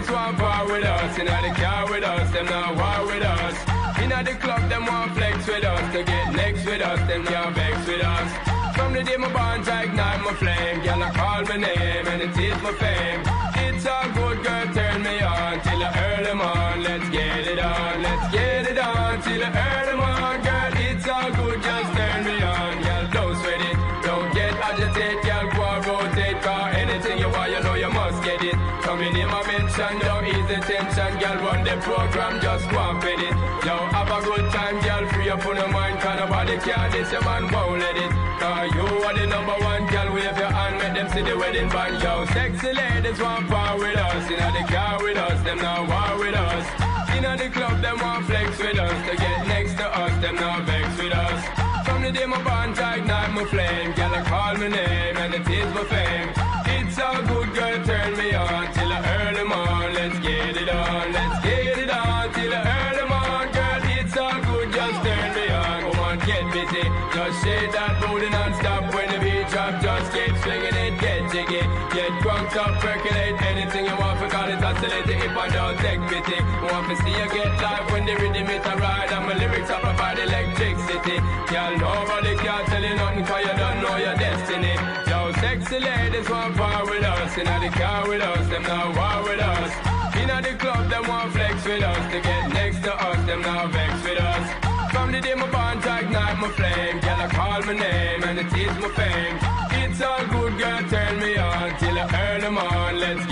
Ladies want part with us. Know they car with us, them not war with us. Know the club, them want flex with us. To get next with us, them can't vex with us. From the day my bonds, I ignite my flame. Girl, I call my name and it is my fame. Care, this your man won't let it. Cause you are the number one, girl, wave your hand, make them see the wedding band. Yo, sexy ladies want part with us. You know the car with us, them not war with us. You know the club, them want flex with us. To get next to us, them not vex with us. From the day my bond, I ignite my flame. Girl, I call my name and it is my fame. Us. The car with us, them not war with us. Know the club, them want flex with us. To get next to us, them not vex with us. From the day my bond, ignite my flame. Girl, I call my name and it is my fame. It's all good, girl, turn me on till I earn early morn. Let's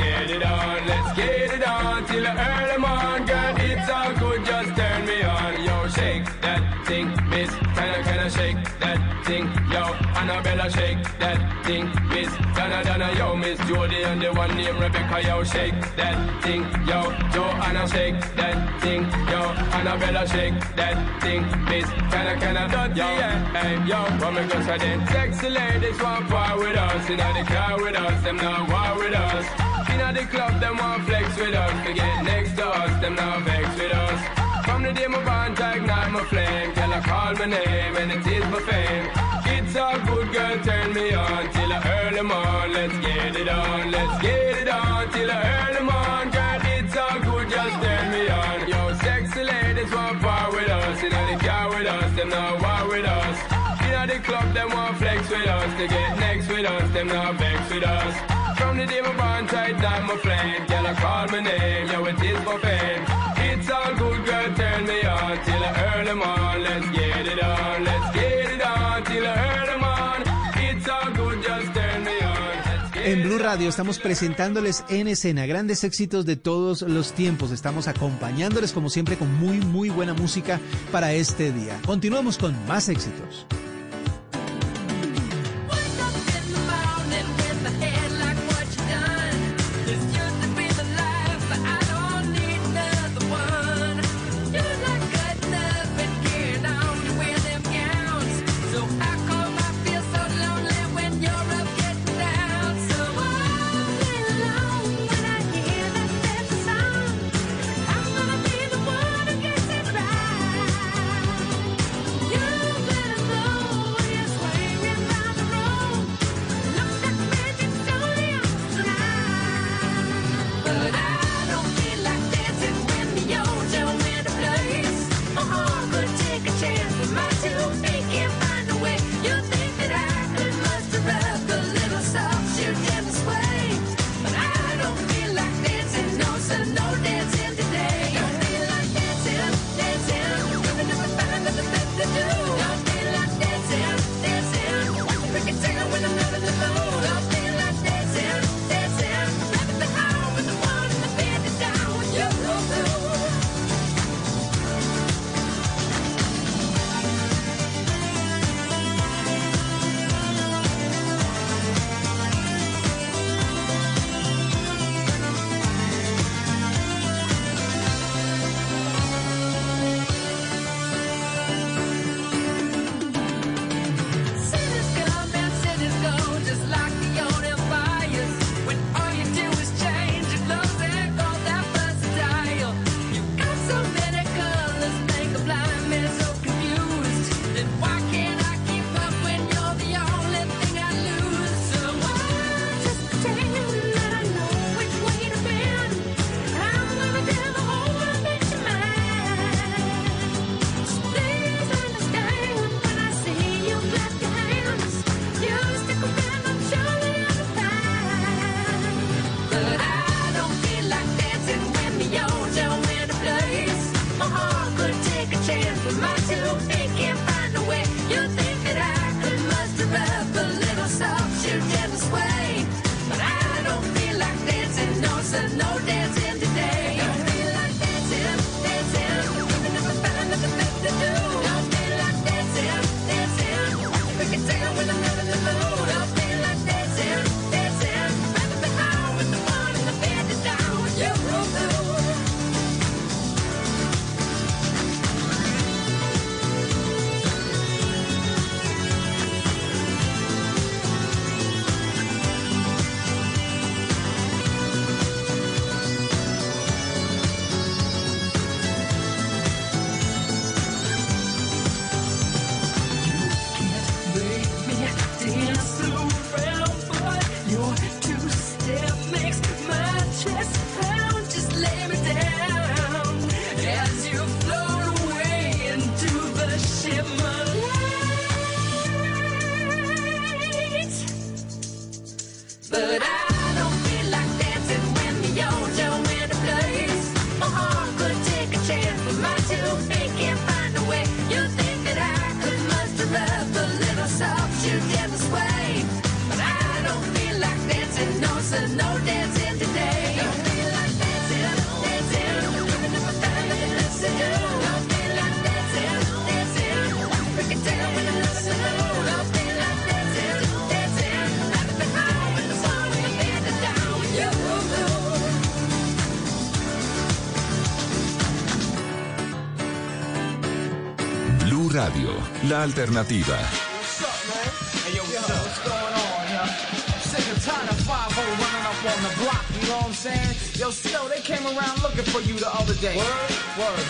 Shake that thing, miss. Donna, Donna, yo, miss Jody and the one named Rebecca, yo, shake that thing. Yo, Joanna, shake that thing. Yo, Annabella, shake that thing, miss. Can I, can I, yo, hey, yo, what me go say then? Sexy ladies want part with us, inna the car with us, them not war with us. Inna the club, them want flex with us. To get next to us, them not vex with us. From the day my bond, ignite my flame. Till I call my name and it is my fame. It's all good, girl, turn me on till I early morn. Let's get it on, let's get it on till I early morn. Girl, it's all good, just turn me on. Yo, sexy ladies want part with us. You know the car with us, them not war with us. You know the club, them want flex with us. To get next with us, them not vex with us. From the day my bond tight down my flame, girl, I call my name, yo, it is my fame. Estamos presentándoles en escena grandes éxitos de todos los tiempos. Estamos acompañándoles como siempre con muy muy buena música para este día. Continuamos con más éxitos.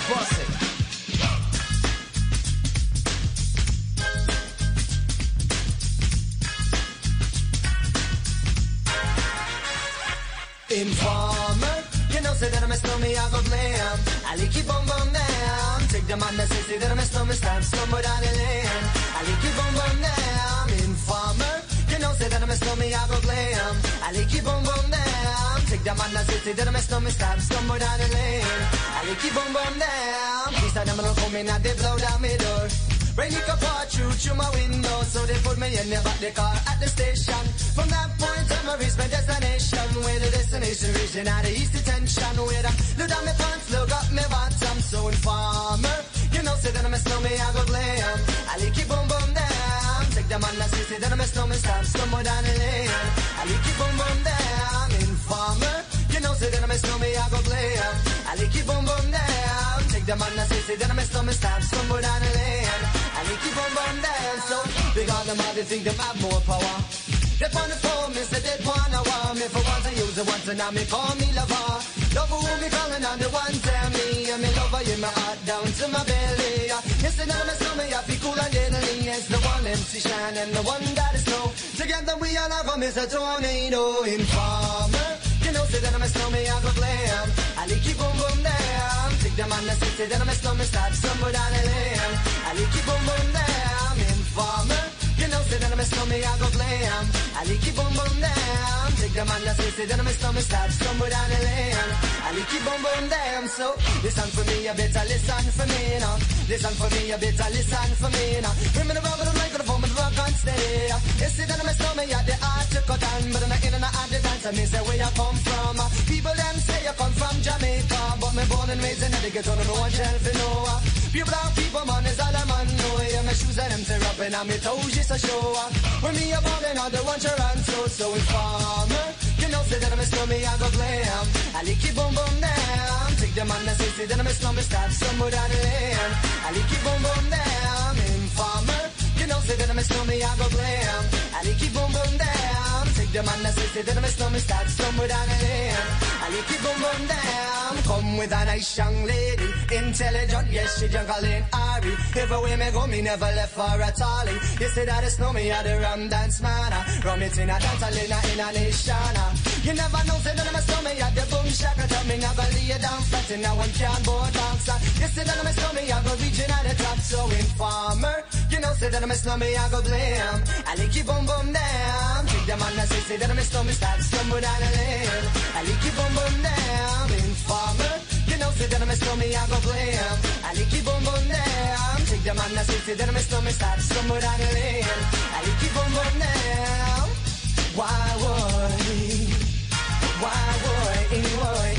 Bust it. Informer, you know, say that I'm a snowman, keep on bum down. Take the man that say, say that I'm a snowman, stamp somewhere down the lane. I like keep on bum down. Informer, you know, say I'm a snowman, I go glam. I like keep on bum down. Take the man that that I'm a snowman, stamp somewhere down the lane. I like on bum down. Please, I'm gonna come in and they blow down my door. Rain it can pour through through my window, so they put me in the back the car at the station. From that point on, I reached my destination. Where the destination region out of east detention. Where I look down my pants, look up my bottom, so informer. You that I'm a snowman, I go glam. I like it boom boom down. Take the man that say, say that I'm a snowman, stop somewhere down the lane. I like it boom boom down. Informer. You know, say that I'm a snowman, I go glam. I like it boom boom down. Take the man that say, say that I'm a snowman, stop somewhere down the lane. I like it boom boom down. So, big on them, they think they have more power. They on the phone, me say they wanna want me for once I use it once and now me call me lover. Love who me calling on the one tell me and me lover in my heart down to my belly. And the one that is snow. Together we all have a miss a tornado informer. You know, say that I'm a snowman, I go glam. I like keep boom boom down. Take the man that say, that I'm a snowman, start somewhere down the lane. I like keep boom boom down. Informer. You know, say that I'm a snowman, I go glam. I like keep boom boom down. Take the man that say, that I'm a snowman, start somewhere down the lane. I like keep boom boom down. So, listen for me, you better listen for me now. Listen for me, you better listen for me now. Bring me the rubber, the the on steady. Uh, you see that I'm a snowman, yeah, the art to cut down, but I'm in and out the dance, and me say where you come from. Uh, people them say you come from Jamaica, but me born and raised in Connecticut, don't know one shelf you know. Uh. People brown people, man, is all I'm on. know. Yeah, my shoes and them tear up, and I'm toes just a show. When me a ball, and all the one run so, informer. You know, say that I'm a snowman, I go glam. I like it boom boom down. Take the man that say, say that I'm a snowman, start somewhere down the lane. I like it boom boom down. Informer. You know, say that I'm a snowman, I go glam. I like it boom boom down. Take the man that say, say that I'm a snowman, start somewhere down the lane. I like it boom boom down. Come with a nice young lady, intelligent, yes, she jungle in Ari. Everywhere me go, me never left for a tally. You say that it's no me, I the rum dance man. Rum it in a dance, I in a, in a nation. You never know, say that I'm a snowman, I the boom shaka. Tell me never lay down flat in a one can board bouncer. You say that I'm a snowman, I go reaching at the top, so informer. You know, say that I'm a snowman, I go blam. I like you boom boom down. Take the man that say, say that I'm a snowman, start stumble down the lane. I like you boom boom down. Informer. You know, say that I'm a snowman, I go blam. I like you boom boom down. Take the man that say, say that I'm a snowman, start stumble down the lane. I like you boom boom down. Why would? Why would? Why?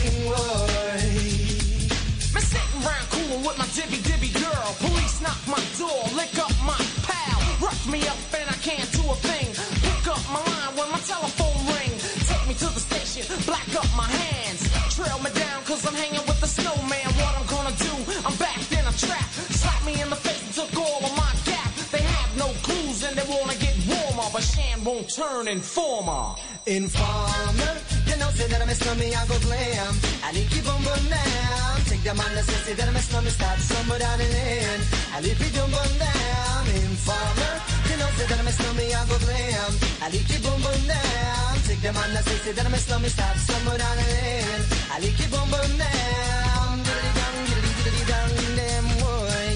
Up my pal. Rough me up and I can't do a thing. Pick up my line when my telephone ring. Take me to the station, black up my hands. Trail me down cause I'm hanging with the snowman. What I'm gonna do, I'm backed in a trap. Slap me in the face and took all of my gap. They have no clues and they wanna get warmer. But Shan won't turn informer. Informer, know, say that I'm a snowman, I go glam. I like you boom boom down. Take the man that say, that I'm a snowman, start somewhere down the lane. I like you boom boom down. Informer, you know, say that I'm a snowman, I go glam. I like you boom boom down. Take the man that say, that I'm a snowman, start somewhere down the lane. I like you boom boom down. Diddly dong, diddly diddly dong, damn boy.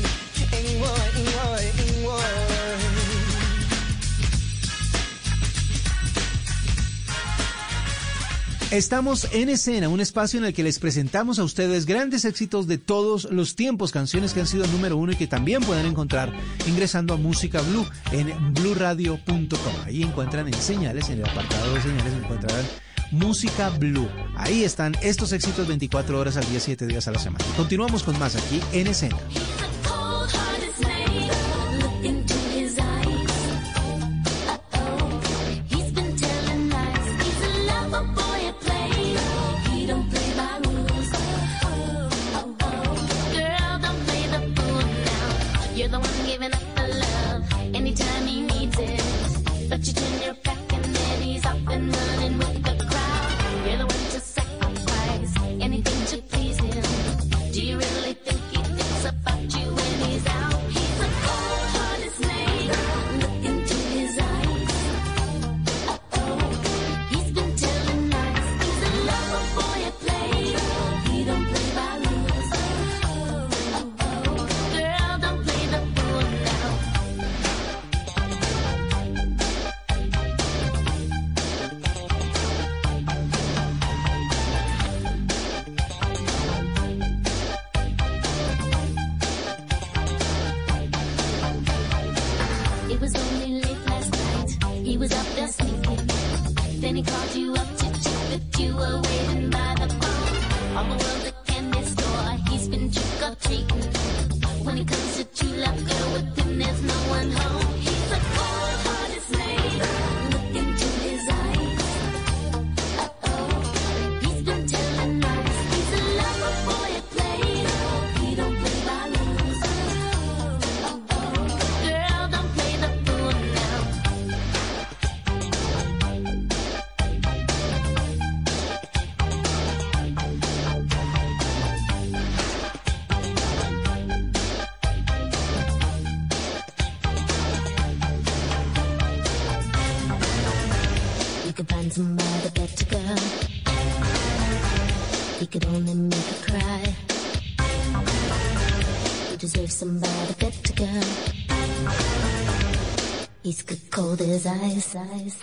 Ing boy, Estamos en escena, un espacio en el que les presentamos a ustedes grandes éxitos de todos los tiempos, canciones que han sido número uno y que también pueden encontrar ingresando a Música Blue en bluradio.com. Ahí encuentran en señales, en el apartado de señales encontrarán Música Blue. Ahí están estos éxitos 24 horas al día, 7 días a la semana. Continuamos con más aquí en escena. desire.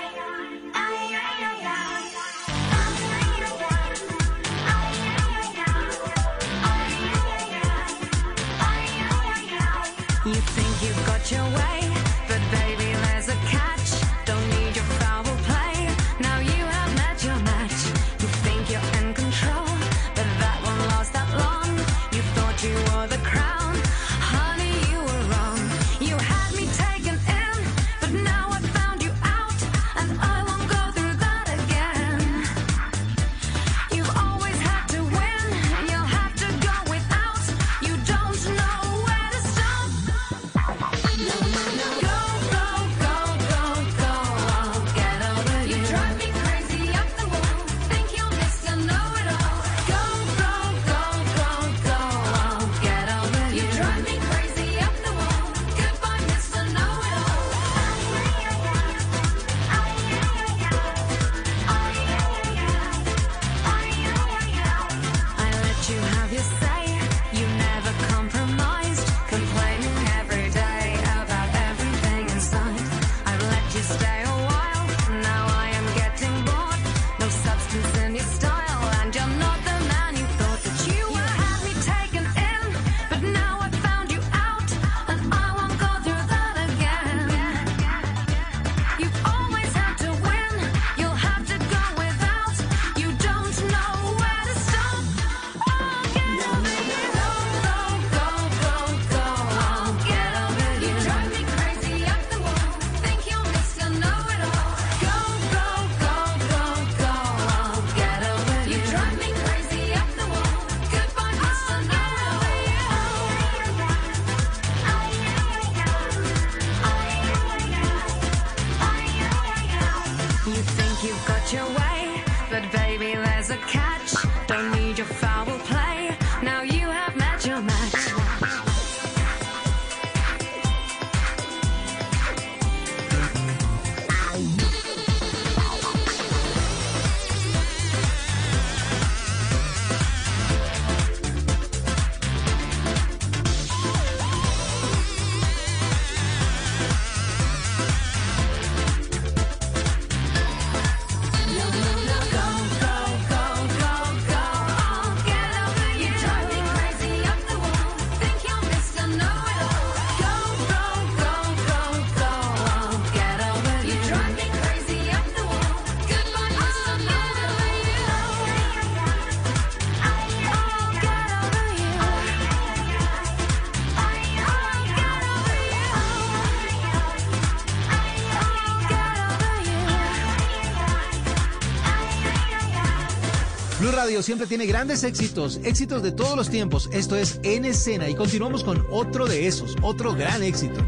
Siempre tiene grandes éxitos, éxitos de todos los tiempos. Esto es En Escena y continuamos con otro de esos, otro gran éxito.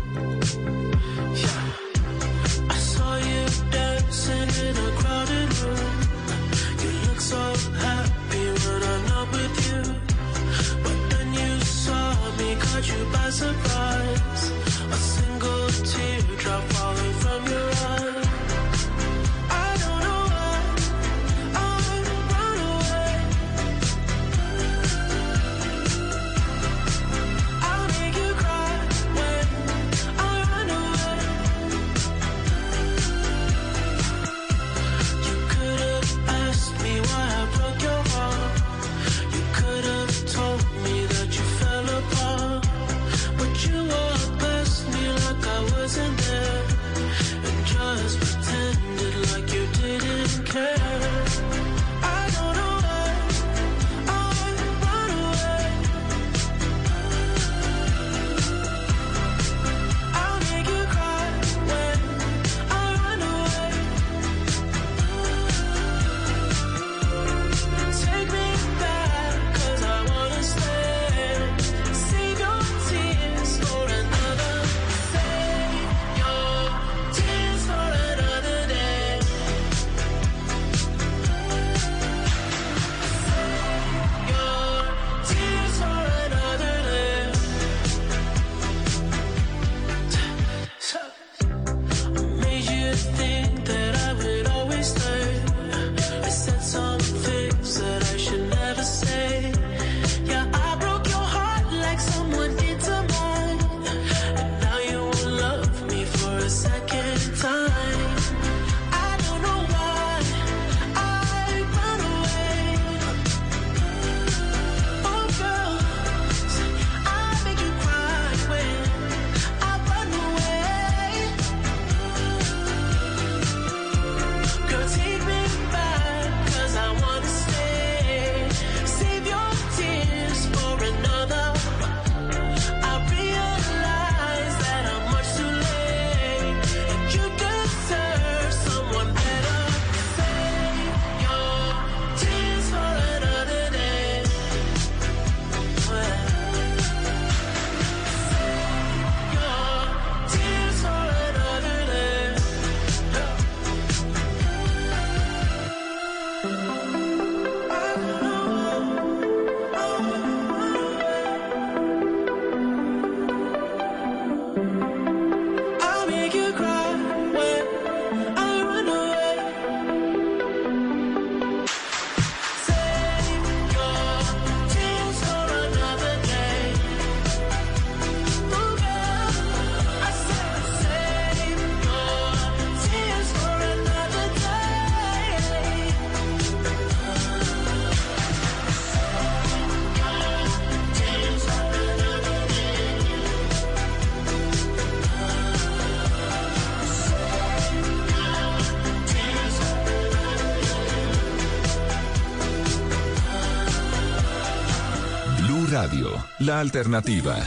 La alternativa.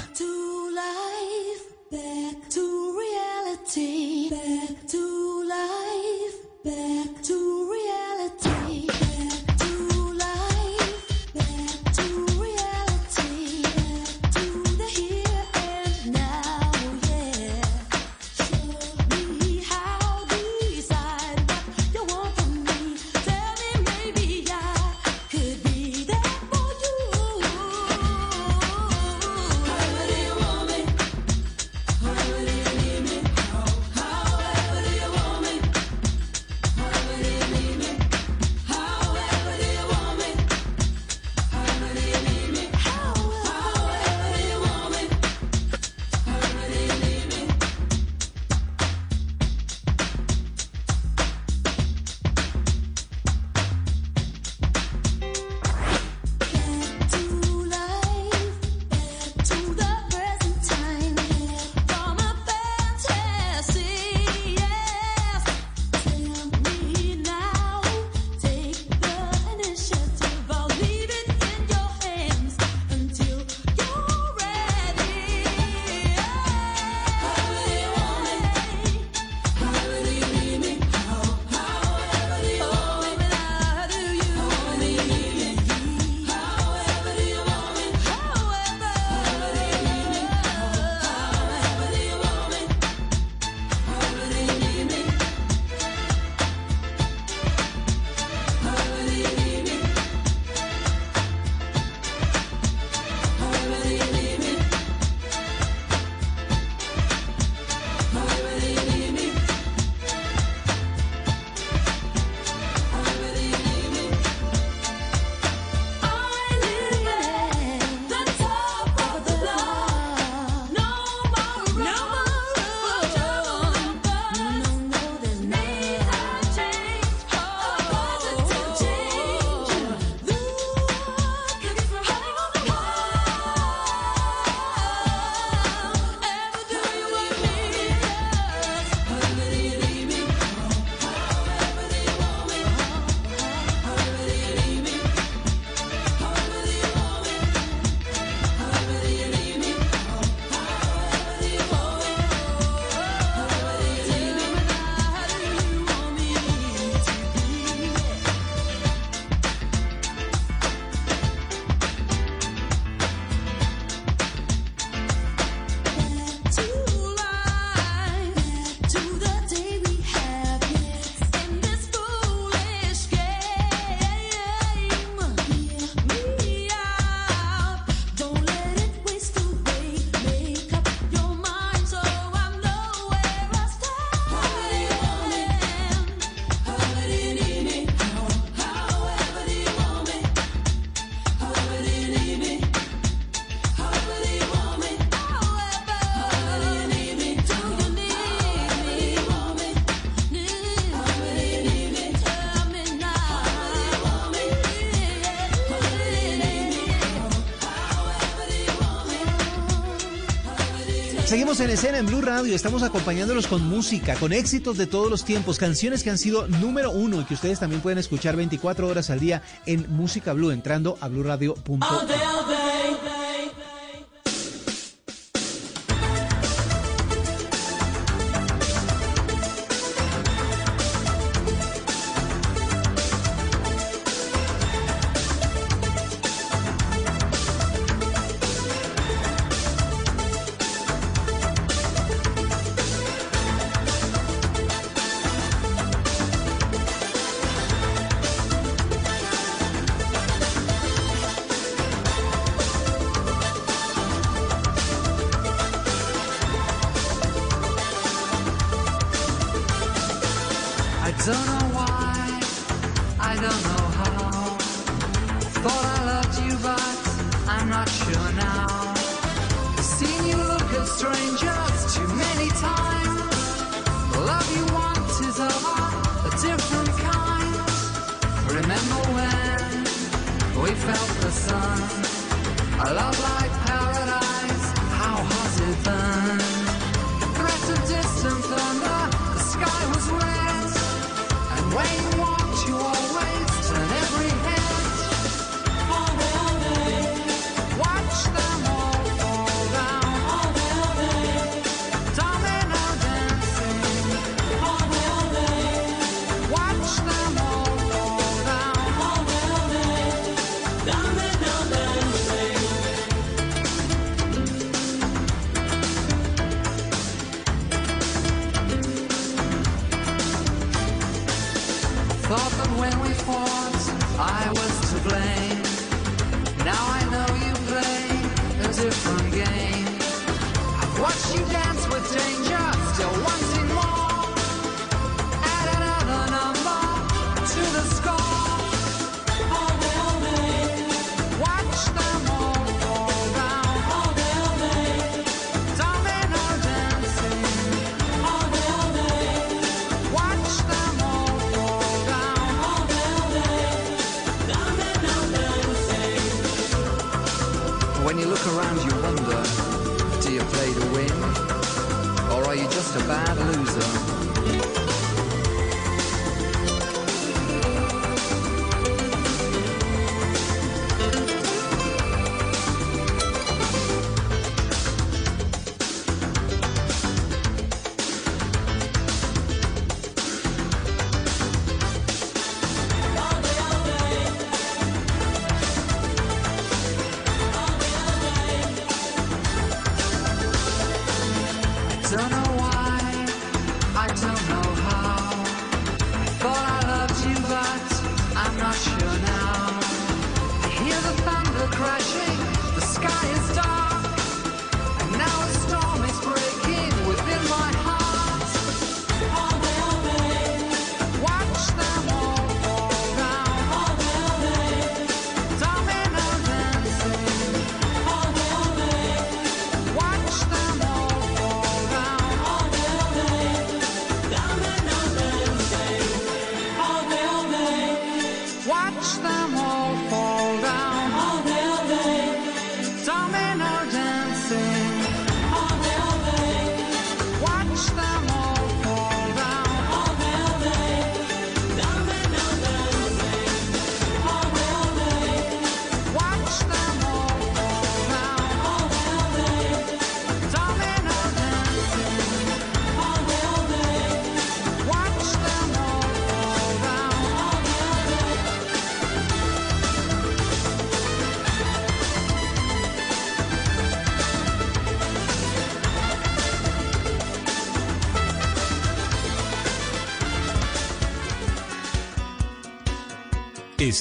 En escena en Blue Radio, estamos acompañándolos con música, con éxitos de todos los tiempos, canciones que han sido número uno y que ustedes también pueden escuchar 24 horas al día en Música Blue, entrando a blueradio.com.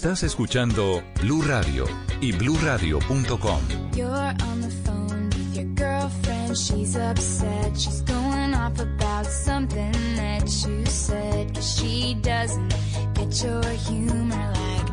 Estás escuchando Blue Radio y BlueRadio.com. You're on the phone with your girlfriend. She's upset. She's going off about something that you said. Cause she doesn't get your humor like.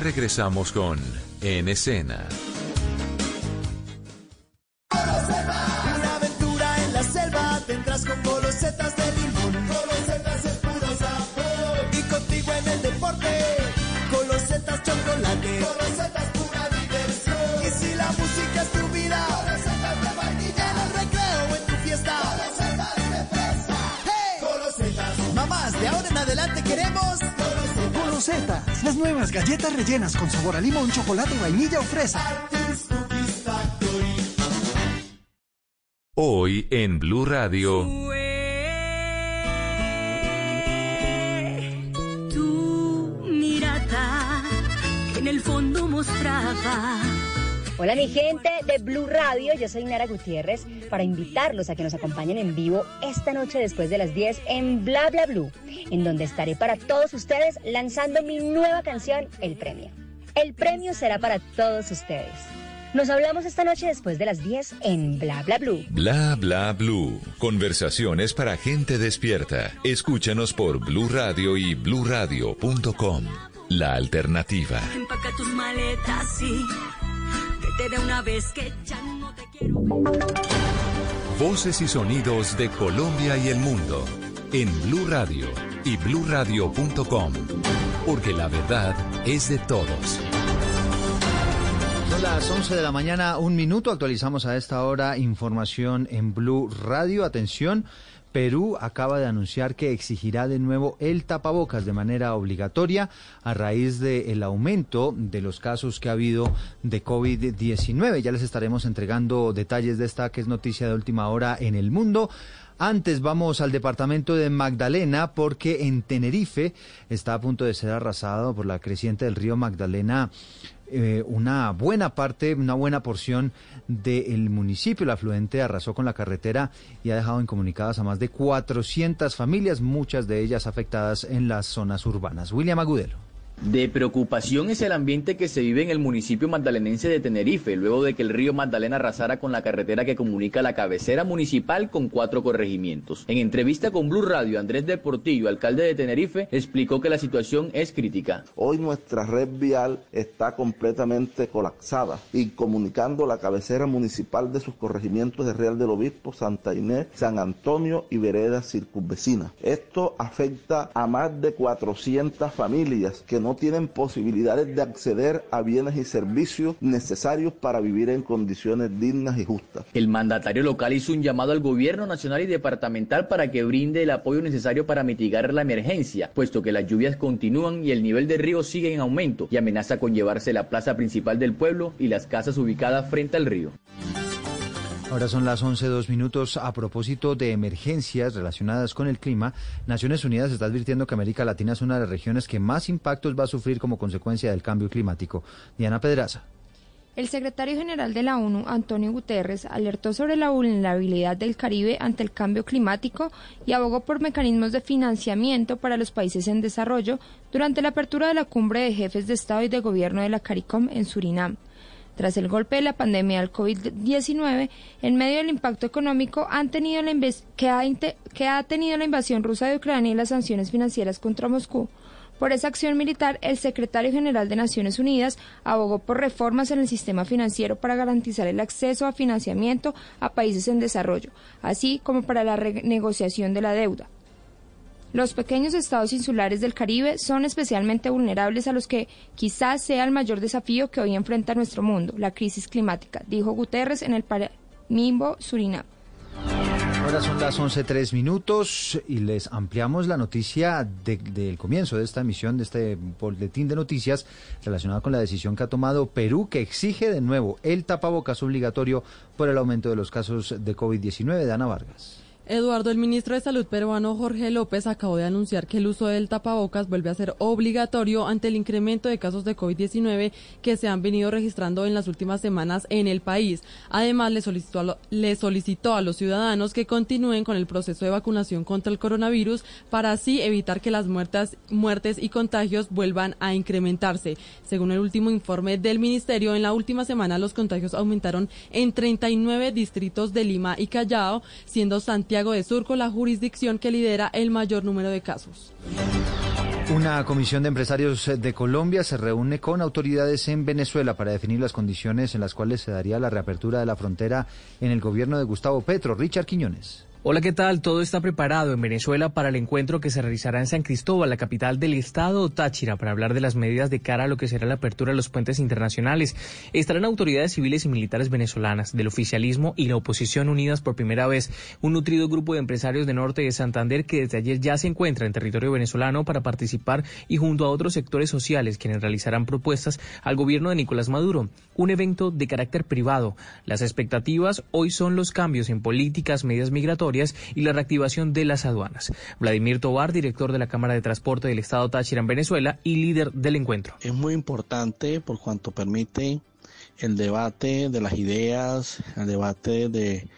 Regresamos con En Escena. Galletas rellenas con sabor a limón, chocolate, vainilla o fresa. Hoy en Blue Radio, Tu mirada que en el fondo mostraba. Hola mi gente de Blue Radio, yo soy Nara Gutiérrez para invitarlos a que nos acompañen en vivo esta noche después de las 10 en Bla Bla Blue, en donde estaré para todos ustedes lanzando mi nueva canción, El Premio. El premio será para todos ustedes. Nos hablamos esta noche después de las 10 en Bla Bla Blue. Bla Bla Blue. Conversaciones para gente despierta. Escúchanos por Blue Radio y bluradio.com. La alternativa. Empaca tus maletas y vete de una vez que ya no te quiero. Voces y sonidos de Colombia y el mundo. En Blue Radio y bluradio.com. Porque la verdad es de todos. Son las 11 de la mañana, un minuto. Actualizamos a esta hora información en Blue Radio. Atención. Perú acaba de anunciar que exigirá de nuevo el tapabocas de manera obligatoria a raíz del aumento de los casos que ha habido de COVID-19. Ya les estaremos entregando detalles de esta que es noticia de última hora en el mundo. Antes vamos al departamento de Magdalena porque en Tenerife está a punto de ser arrasado por la creciente del río Magdalena eh, una buena parte, una buena porción del municipio. El afluente arrasó con la carretera y ha dejado incomunicadas a más de 400 familias, muchas de ellas afectadas en las zonas urbanas. William Agudelo. De preocupación es el ambiente que se vive en el municipio magdalenense de Tenerife, luego de que el río Magdalena arrasara con la carretera que comunica la cabecera municipal con cuatro corregimientos. En entrevista con Blue Radio, Andrés de Portillo, alcalde de Tenerife, explicó que la situación es crítica. Hoy nuestra red vial está completamente colapsada y comunicando la cabecera municipal de sus corregimientos de Real del Obispo, Santa Inés, San Antonio y veredas circunvecinas. Esto afecta a más de 400 familias que no tienen posibilidades de acceder a bienes y servicios necesarios para vivir en condiciones dignas y justas. El mandatario local hizo un llamado al gobierno nacional y departamental para que brinde el apoyo necesario para mitigar la emergencia, puesto que las lluvias continúan y el nivel de río sigue en aumento y amenaza con llevarse la plaza principal del pueblo y las casas ubicadas frente al río. Ahora son las 11 dos minutos. A propósito de emergencias relacionadas con el clima, Naciones Unidas está advirtiendo que América Latina es una de las regiones que más impactos va a sufrir como consecuencia del cambio climático. Diana Pedraza. El secretario general de la ONU, Antonio Guterres, alertó sobre la vulnerabilidad del Caribe ante el cambio climático y abogó por mecanismos de financiamiento para los países en desarrollo durante la apertura de la cumbre de jefes de Estado y de Gobierno de la CARICOM en Surinam. Tras el golpe de la pandemia del COVID-19, en medio del impacto económico han tenido la que, ha que ha tenido la invasión rusa de Ucrania y las sanciones financieras contra Moscú, por esa acción militar, el secretario general de Naciones Unidas abogó por reformas en el sistema financiero para garantizar el acceso a financiamiento a países en desarrollo, así como para la renegociación de la deuda. Los pequeños estados insulares del Caribe son especialmente vulnerables a los que quizás sea el mayor desafío que hoy enfrenta nuestro mundo, la crisis climática, dijo Guterres en el Paramimbo, Surinam. Ahora son las 11 tres minutos y les ampliamos la noticia de- del comienzo de esta emisión, de este boletín de noticias relacionada con la decisión que ha tomado Perú, que exige de nuevo el tapabocas obligatorio por el aumento de los casos de COVID-19. Dana Vargas. Eduardo, el ministro de Salud peruano Jorge López acabó de anunciar que el uso del tapabocas vuelve a ser obligatorio ante el incremento de casos de COVID-19 que se han venido registrando en las últimas semanas en el país. Además, le solicitó, a le solicitó a los ciudadanos que continúen con el proceso de vacunación contra el coronavirus para así evitar que las muertas, muertes y contagios vuelvan a incrementarse. Según el último informe del ministerio, en la última semana los contagios aumentaron en 39 distritos de Lima y Callao, siendo Santiago de Surco la jurisdicción que lidera el mayor número de casos. Una comisión de empresarios de Colombia se reúne con autoridades en Venezuela para definir las condiciones en las cuales se daría la reapertura de la frontera en el gobierno de Gustavo Petro. Richard Quiñones. Hola, ¿qué tal? Todo está preparado en Venezuela para el encuentro que se realizará en San Cristóbal, la capital del estado Táchira, para hablar de las medidas de cara a lo que será la apertura de los puentes internacionales. Estarán autoridades civiles y militares venezolanas, del oficialismo y la oposición unidas por primera vez. Un nutrido grupo de empresarios de norte de Santander que desde ayer ya se encuentra en territorio venezolano para participar y junto a otros sectores sociales quienes realizarán propuestas al gobierno de Nicolás Maduro. Un evento de carácter privado. Las expectativas hoy son los cambios en políticas, medidas migratorias y la reactivación de las aduanas. Vladimir Tobar, director de la Cámara de Transporte del Estado Táchira en Venezuela y líder del encuentro. Es muy importante por cuanto permite el debate de las ideas, el debate de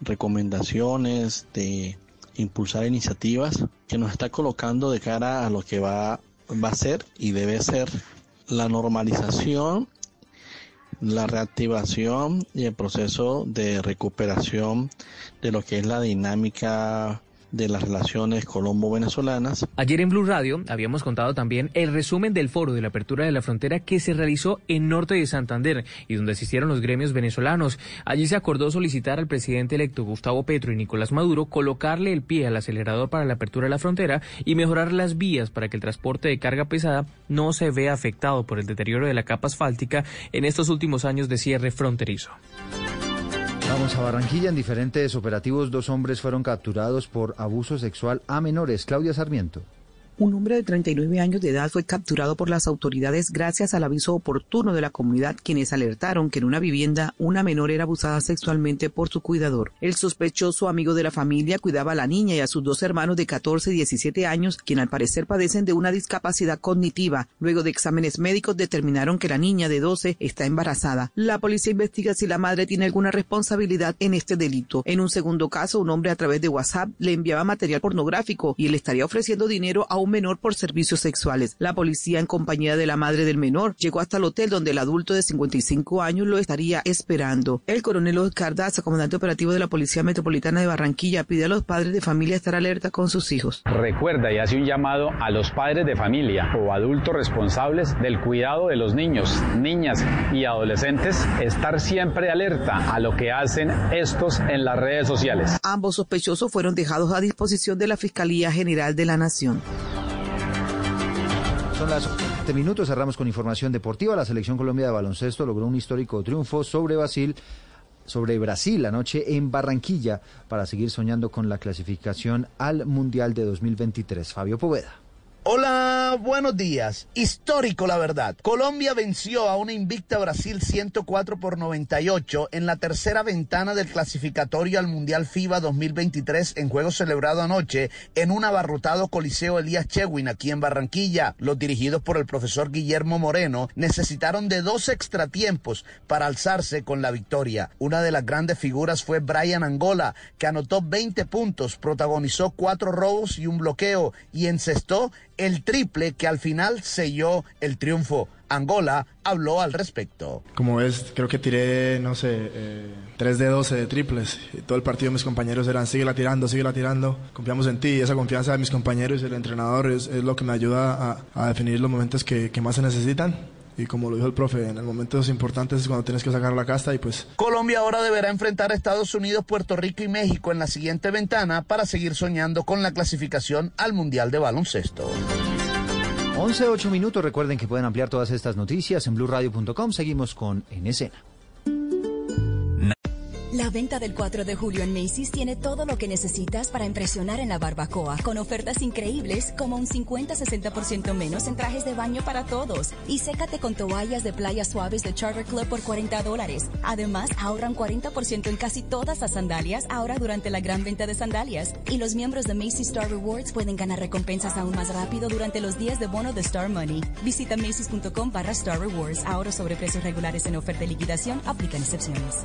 recomendaciones, de impulsar iniciativas que nos está colocando de cara a lo que va, va a ser y debe ser la normalización la reactivación y el proceso de recuperación de lo que es la dinámica de las relaciones colombo-venezolanas. Ayer en Blue Radio habíamos contado también el resumen del foro de la apertura de la frontera que se realizó en norte de Santander y donde asistieron los gremios venezolanos. Allí se acordó solicitar al presidente electo Gustavo Petro y Nicolás Maduro colocarle el pie al acelerador para la apertura de la frontera y mejorar las vías para que el transporte de carga pesada no se vea afectado por el deterioro de la capa asfáltica en estos últimos años de cierre fronterizo. Vamos a Barranquilla. En diferentes operativos, dos hombres fueron capturados por abuso sexual a menores. Claudia Sarmiento. Un hombre de 39 años de edad fue capturado por las autoridades gracias al aviso oportuno de la comunidad, quienes alertaron que en una vivienda una menor era abusada sexualmente por su cuidador. El sospechoso amigo de la familia cuidaba a la niña y a sus dos hermanos de 14 y 17 años, quien al parecer padecen de una discapacidad cognitiva. Luego de exámenes médicos determinaron que la niña de 12 está embarazada. La policía investiga si la madre tiene alguna responsabilidad en este delito. En un segundo caso, un hombre a través de WhatsApp le enviaba material pornográfico y le estaría ofreciendo dinero a un menor por servicios sexuales. La policía, en compañía de la madre del menor, llegó hasta el hotel donde el adulto de 55 años lo estaría esperando. El coronel Oscar Daza, comandante operativo de la Policía Metropolitana de Barranquilla, pide a los padres de familia estar alerta con sus hijos. Recuerda y hace un llamado a los padres de familia o adultos responsables del cuidado de los niños, niñas y adolescentes, estar siempre alerta a lo que hacen estos en las redes sociales. Ambos sospechosos fueron dejados a disposición de la Fiscalía General de la Nación. Son las 7 minutos, cerramos con información deportiva. La selección Colombia de baloncesto logró un histórico triunfo sobre Brasil, sobre Brasil anoche en Barranquilla para seguir soñando con la clasificación al Mundial de 2023. Fabio Poveda. Hola, buenos días. Histórico, la verdad. Colombia venció a una invicta Brasil 104 por 98 en la tercera ventana del clasificatorio al Mundial FIBA 2023 en juego celebrado anoche en un abarrotado Coliseo Elías Chewin aquí en Barranquilla. Los dirigidos por el profesor Guillermo Moreno necesitaron de dos extratiempos para alzarse con la victoria. Una de las grandes figuras fue Brian Angola, que anotó 20 puntos, protagonizó cuatro robos y un bloqueo y encestó el triple que al final selló el triunfo. Angola habló al respecto. Como ves, creo que tiré, no sé, eh, 3 de 12 de triples. Y todo el partido mis compañeros eran, síguela tirando, síguela tirando. Confiamos en ti y esa confianza de mis compañeros y el entrenador es, es lo que me ayuda a, a definir los momentos que, que más se necesitan. Y como lo dijo el profe, en el momentos importantes es cuando tienes que sacar la casta y pues Colombia ahora deberá enfrentar a Estados Unidos, Puerto Rico y México en la siguiente ventana para seguir soñando con la clasificación al Mundial de Baloncesto. 11, 8 minutos. Recuerden que pueden ampliar todas estas noticias en blueradio.com. Seguimos con En Escena. La venta del 4 de julio en Macy's tiene todo lo que necesitas para impresionar en la barbacoa, con ofertas increíbles como un 50-60% menos en trajes de baño para todos. Y sécate con toallas de playa suaves de Charter Club por 40 dólares. Además, ahorran 40% en casi todas las sandalias ahora durante la gran venta de sandalias. Y los miembros de Macy's Star Rewards pueden ganar recompensas aún más rápido durante los días de bono de Star Money. Visita macy's.com barra Star Rewards. Ahora sobre precios regulares en oferta y liquidación. Aplican excepciones.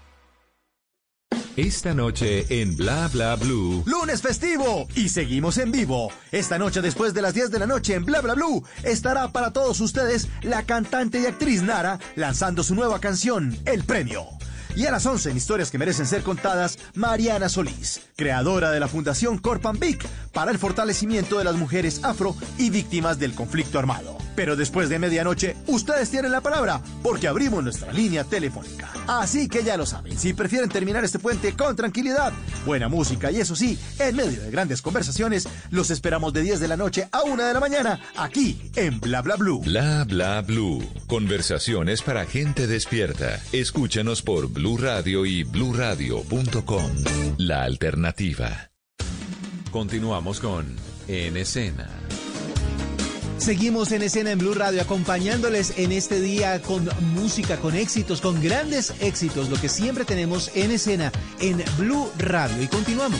Esta noche en Bla Bla Blue. Lunes festivo y seguimos en vivo. Esta noche después de las 10 de la noche en Bla Bla Blue estará para todos ustedes la cantante y actriz Nara lanzando su nueva canción, El Premio. Y a las 11 en Historias que merecen ser contadas, Mariana Solís, creadora de la Fundación Corpan Vic para el fortalecimiento de las mujeres afro y víctimas del conflicto armado. Pero después de medianoche, ustedes tienen la palabra porque abrimos nuestra línea telefónica. Así que ya lo saben, si prefieren terminar este puente con tranquilidad, buena música y eso sí, en medio de grandes conversaciones, los esperamos de 10 de la noche a 1 de la mañana aquí en Bla Bla Blue. Bla Bla Blue. Conversaciones para gente despierta. Escúchanos por Blue Radio y bluradio.com. La alternativa. Continuamos con En Escena. Seguimos en escena en Blue Radio acompañándoles en este día con música, con éxitos, con grandes éxitos, lo que siempre tenemos en escena en Blue Radio. Y continuamos.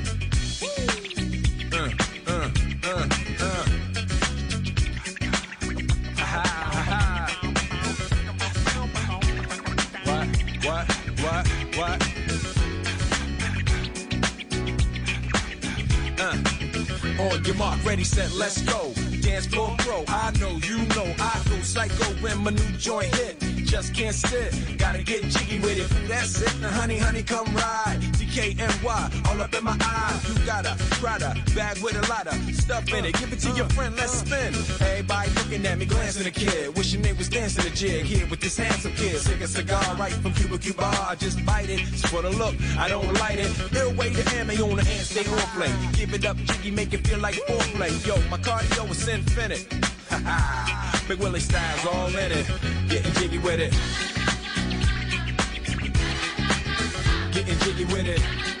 bag with a lot of stuff in it. Give it to your friend, let's spin. Everybody looking at me, glancing a kid. Wishing they was dancing a jig here with this handsome kid. Sick a cigar right from Cuba Cuba. I just bite it. It's for the look, I don't light it. Way to hammer on the hand, stay on play. Give it up, jiggy, make it feel like foreplay. Yo, my cardio is infinite. Ha ha, Big Willie style's all in it. Getting jiggy with it. Getting jiggy with it.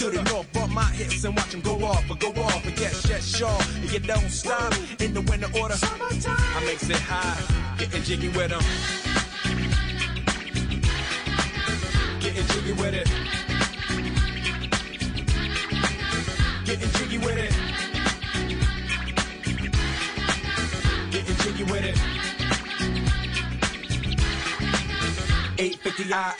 to the north. Bump my hips and watch them go off, or go off. And yes, yes, sure. You don't stop in the winter order. I makes it high, getting jiggy with them. Getting jiggy with it. Getting jiggy with it. Getting jiggy with it. 850 IS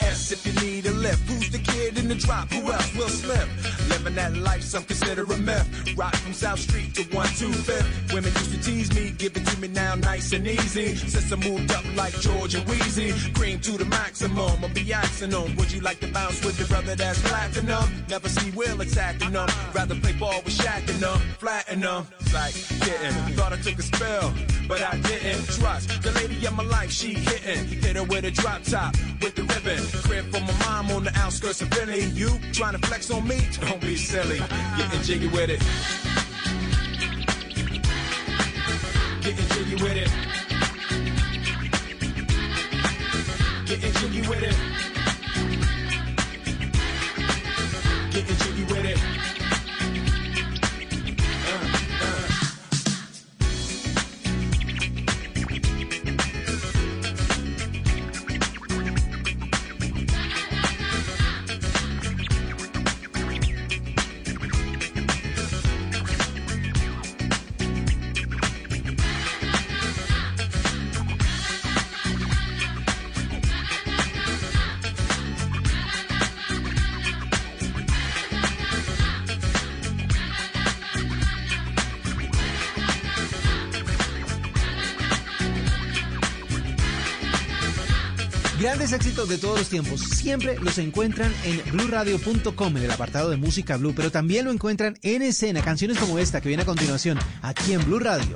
if you need a lift. Who's the kid in the drop? Who else will slip? Living that life, some consider a myth. Rock from South Street to 125th. Women used to tease me, give it to me now nice and easy. Since I moved up like George and Wheezy, cream to the maximum. I'll be asking them, would you like to bounce with your brother that's platinum? Never see Will attacking them. Rather play ball with Shaq and them, flatten them. Like, getting, thought I took a spell, but I didn't. Trust the lady of my life, she hitting. Hit her with a drop top, with the ribbon. Crib for my mom on the outskirts of Philly. You trying to flex on me? Don't be silly. Getting jiggy with it. Getting jiggy with it. Getting jiggy with it. Éxitos de todos los tiempos siempre los encuentran en bluradio.com en el apartado de música blue, pero también lo encuentran en escena, canciones como esta que viene a continuación aquí en Blue Radio.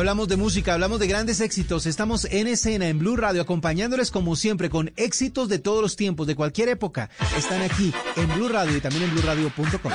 Hablamos de música, hablamos de grandes éxitos. Estamos en escena en Blue Radio acompañándoles como siempre con éxitos de todos los tiempos, de cualquier época. Están aquí en Blue Radio y también en blueradio.com.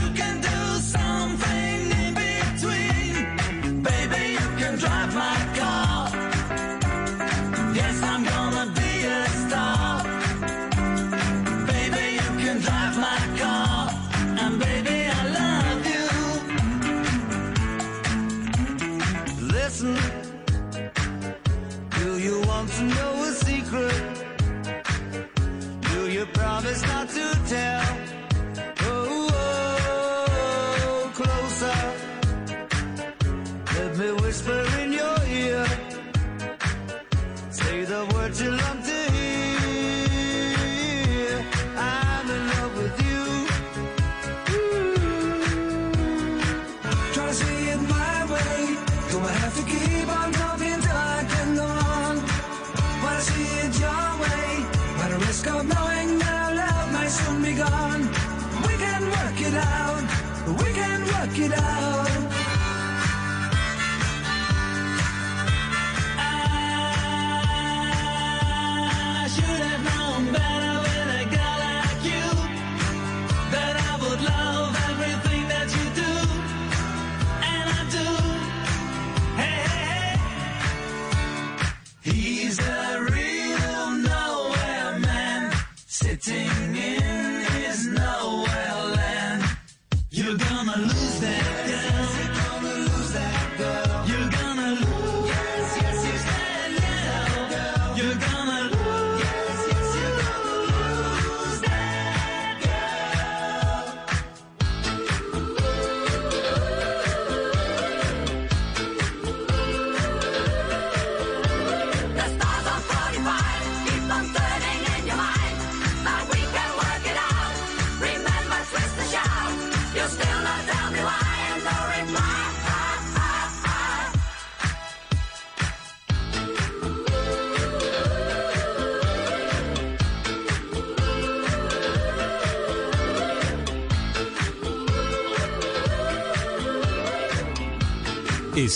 you can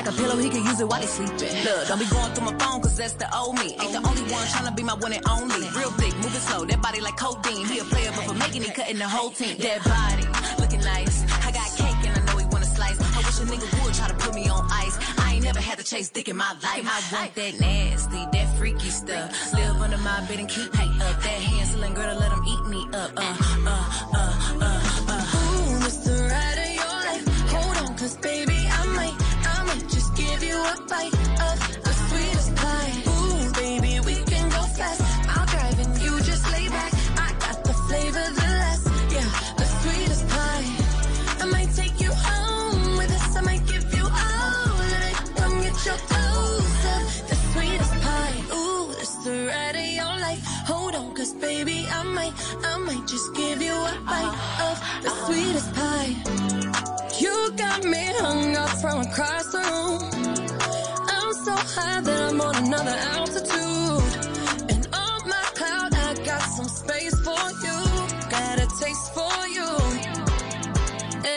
like a pillow, he can use it while he's sleeping. Look, don't be going through my phone, cause that's the old me. Ain't the only one trying to be my one and only. Real thick, moving slow, that body like codeine. He a player, but for making he cutting the whole team. That body, looking nice. I got cake and I know he wanna slice. I wish a nigga would try to put me on ice. I ain't never had to chase dick in my life. I want that nasty, that freaky stuff. Live under my bed and keep me up. That Hansel and to let him eat me up. Uh, uh, uh, uh, uh. Altitude. And on my cloud, I got some space for you. Got a taste for you.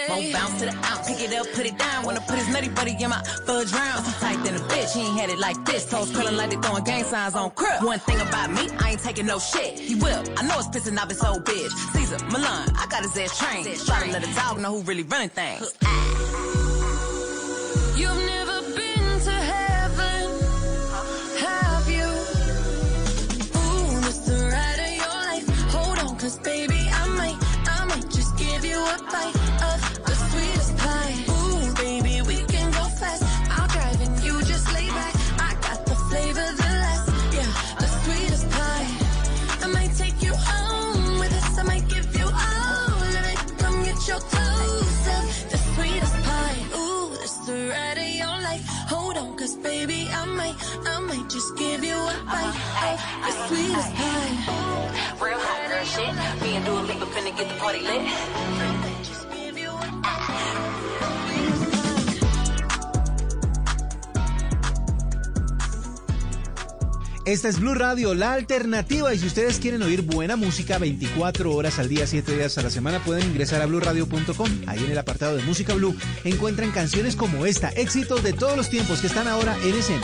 Won't bounce to the out, pick it up, put it down. Wanna put his nutty buddy in my fudge round. He tight than a bitch, he ain't had it like this. Toes curling like they throwing gang signs on crib. One thing about me, I ain't taking no shit. He will, I know it's pissing off his old bitch. Caesar, Milan, I got his ass trained. Try to let a dog know who really running things. You've never The sweetest pie. Ooh, that's the ride of your life. Hold on, cause baby, I might, I might just give you a bite the sweetest pie. Real hot girl shit. Me and Dua Lipa finna get the party lit. Esta es Blue Radio, la alternativa. Y si ustedes quieren oír buena música 24 horas al día, 7 días a la semana, pueden ingresar a bluradio.com. Ahí en el apartado de Música Blue encuentran canciones como esta, éxitos de todos los tiempos que están ahora en escena.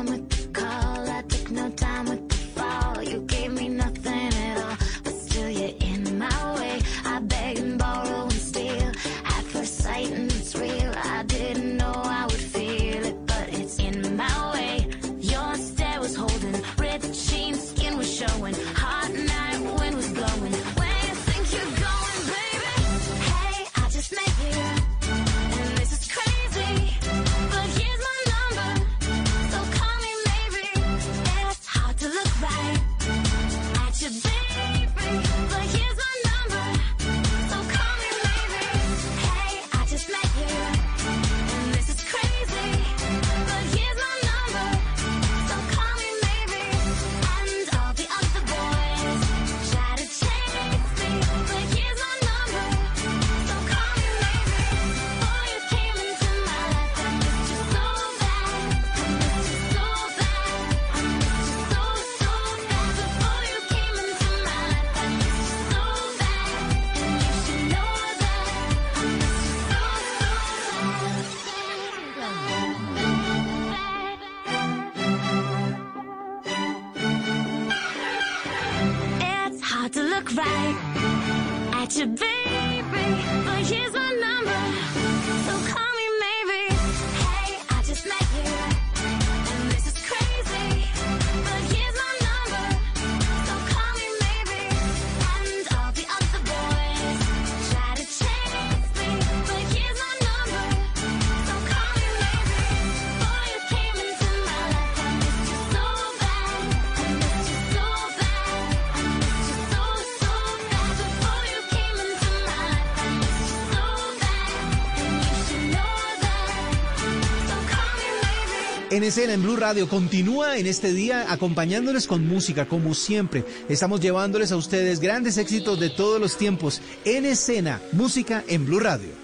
I'm a en escena en Blue Radio continúa en este día acompañándoles con música, como siempre. Estamos llevándoles a ustedes grandes éxitos de todos los tiempos. En escena, música en Blue Radio.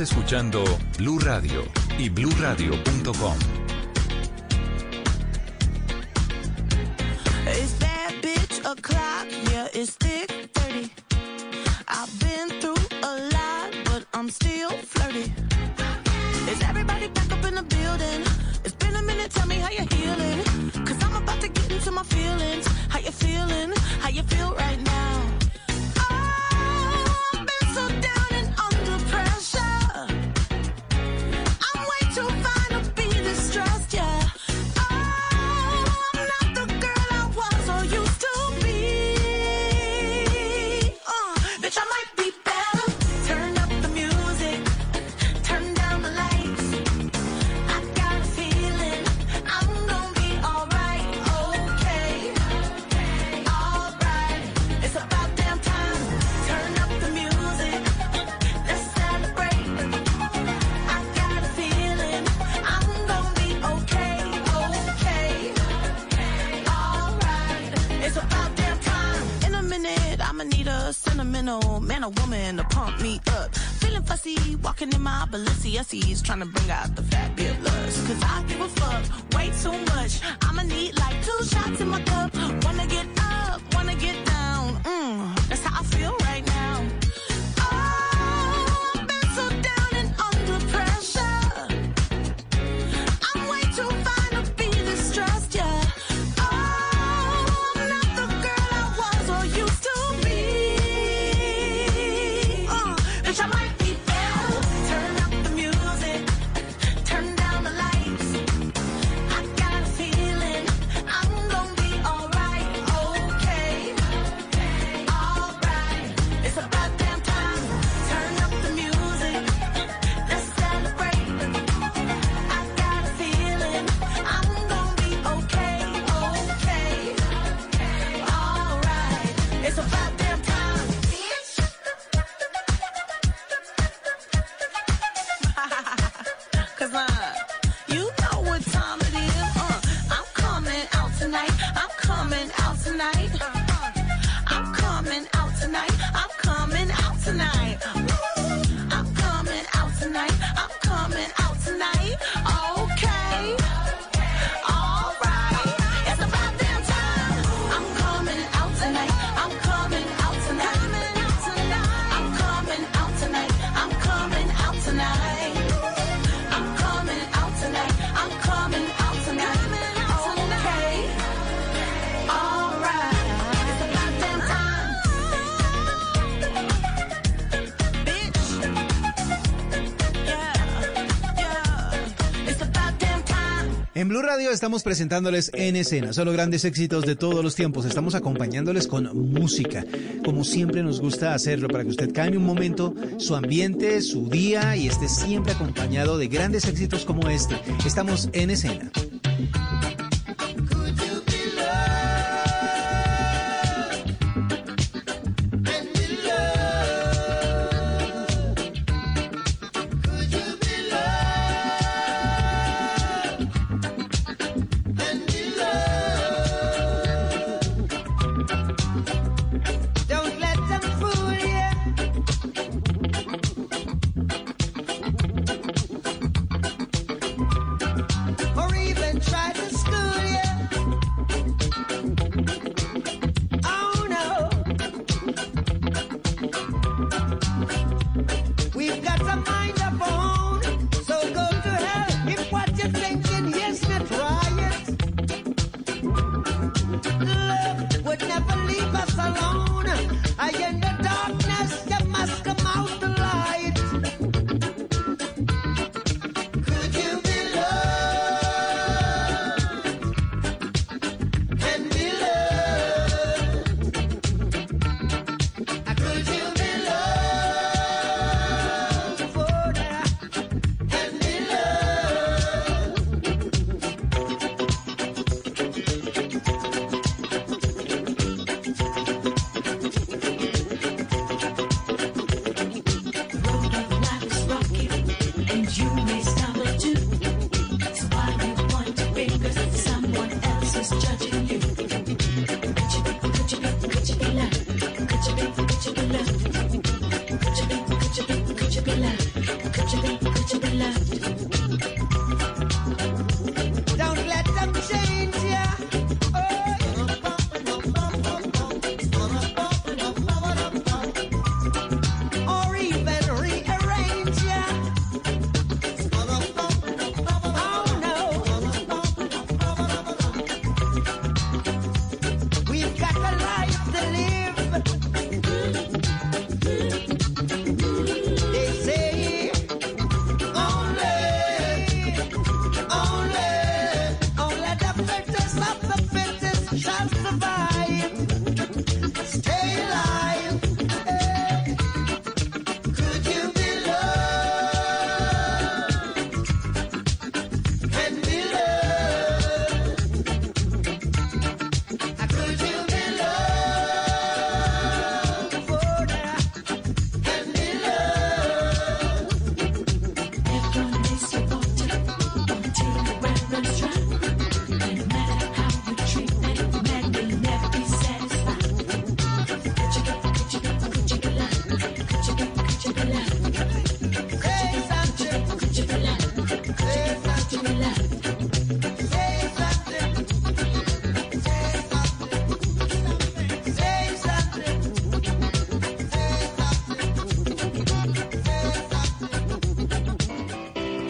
escuchando Blue Radio y BlueRadio.com. time to Blue Radio estamos presentándoles en escena, solo grandes éxitos de todos los tiempos. Estamos acompañándoles con música, como siempre nos gusta hacerlo, para que usted cambie un momento su ambiente, su día y esté siempre acompañado de grandes éxitos como este. Estamos en escena.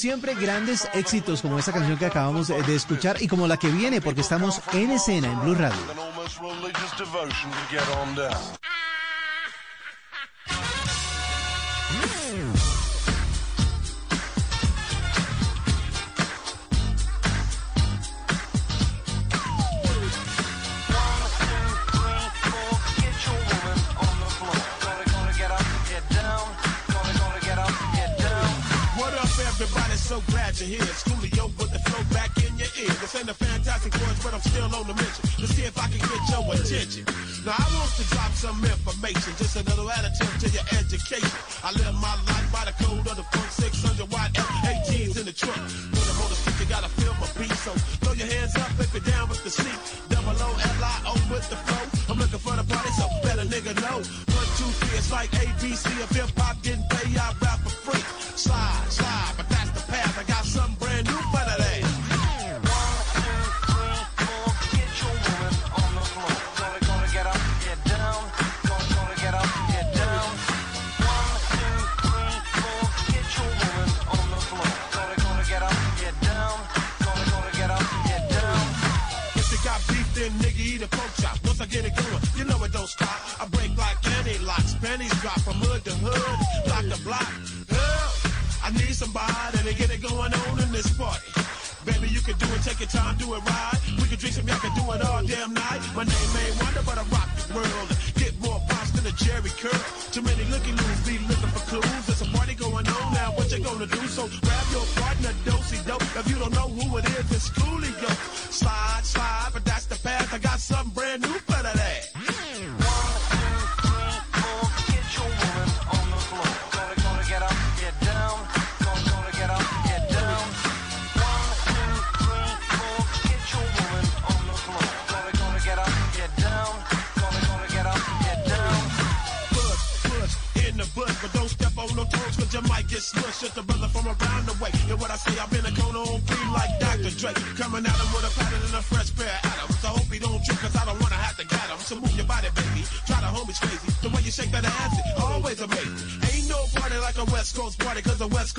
siempre, grandes éxitos como esta canción que acabamos eh, de escuchar y como la que viene, porque estamos en escena en Blue Radio.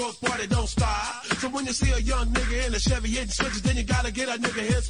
Scorch party don't stop. So when you see a young nigga in a Chevy hitting switches, then you gotta get a nigga his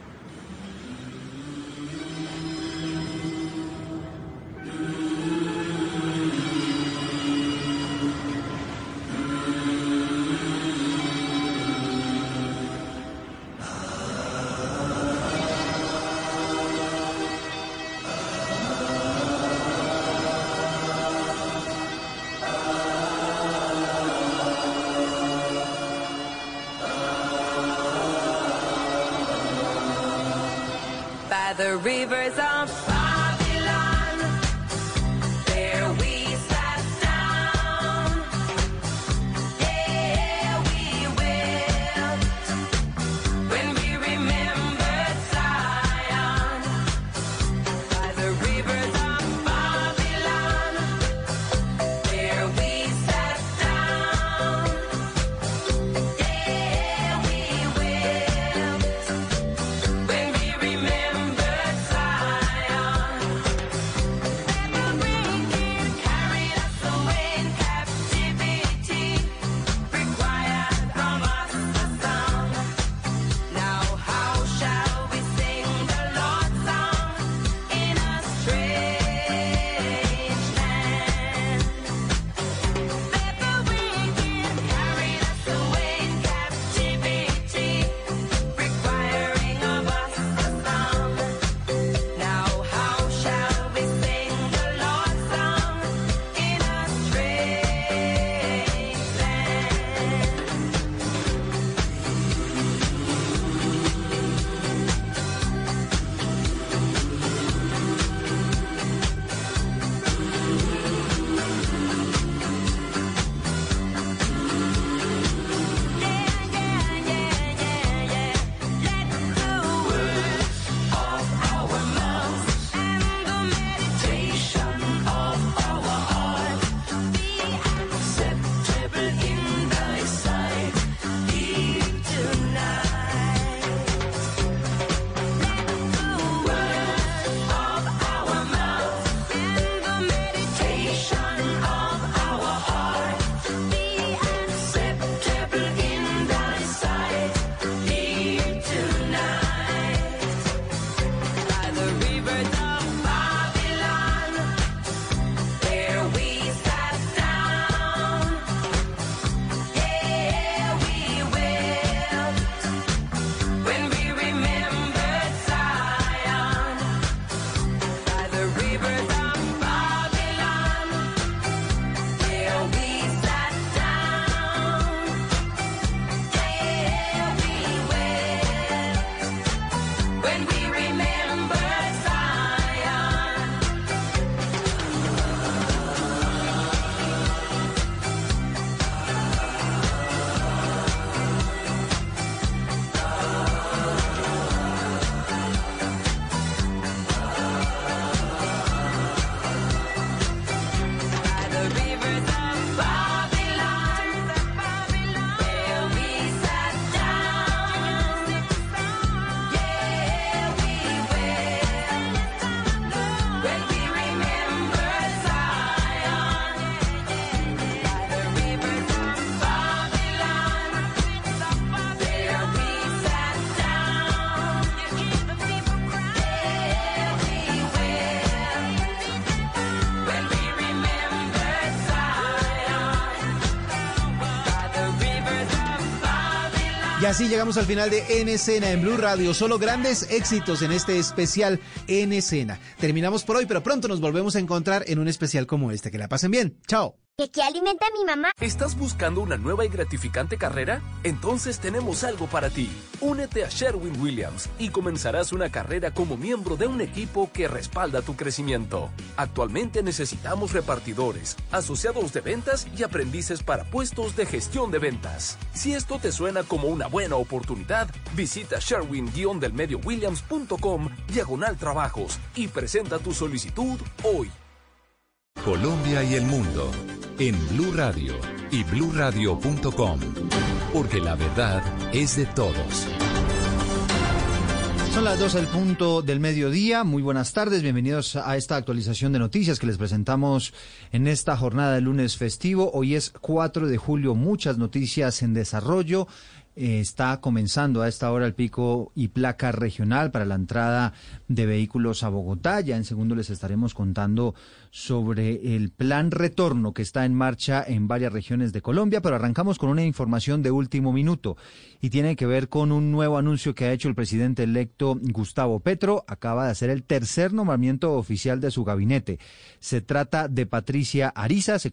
así llegamos al final de En Escena en Blue Radio. Solo grandes éxitos en este especial En Escena. Terminamos por hoy, pero pronto nos volvemos a encontrar en un especial como este. Que la pasen bien. Chao. ¿De qué alimenta mi mamá? ¿Estás buscando una nueva y gratificante carrera? Entonces tenemos algo para ti. Únete a Sherwin Williams y comenzarás una carrera como miembro de un equipo que respalda tu crecimiento. Actualmente necesitamos repartidores, asociados de ventas y aprendices para puestos de gestión de ventas. Si esto te suena como una buena oportunidad, visita sherwin-delmediowilliams.com diagonal trabajos y presenta tu solicitud hoy. Colombia y el mundo en Blue Radio y bluradio.com, porque la verdad es de todos. Son las 12 del punto del mediodía. Muy buenas tardes. Bienvenidos a esta actualización de noticias que les presentamos en esta jornada de lunes festivo. Hoy es 4 de julio. Muchas noticias en desarrollo. Eh, está comenzando a esta hora el pico y placa regional para la entrada de vehículos a Bogotá. Ya en segundo les estaremos contando sobre el plan retorno que está en marcha en varias regiones de Colombia, pero arrancamos con una información de último minuto y tiene que ver con un nuevo anuncio que ha hecho el presidente electo Gustavo Petro. Acaba de hacer el tercer nombramiento oficial de su gabinete. Se trata de Patricia Ariza, se,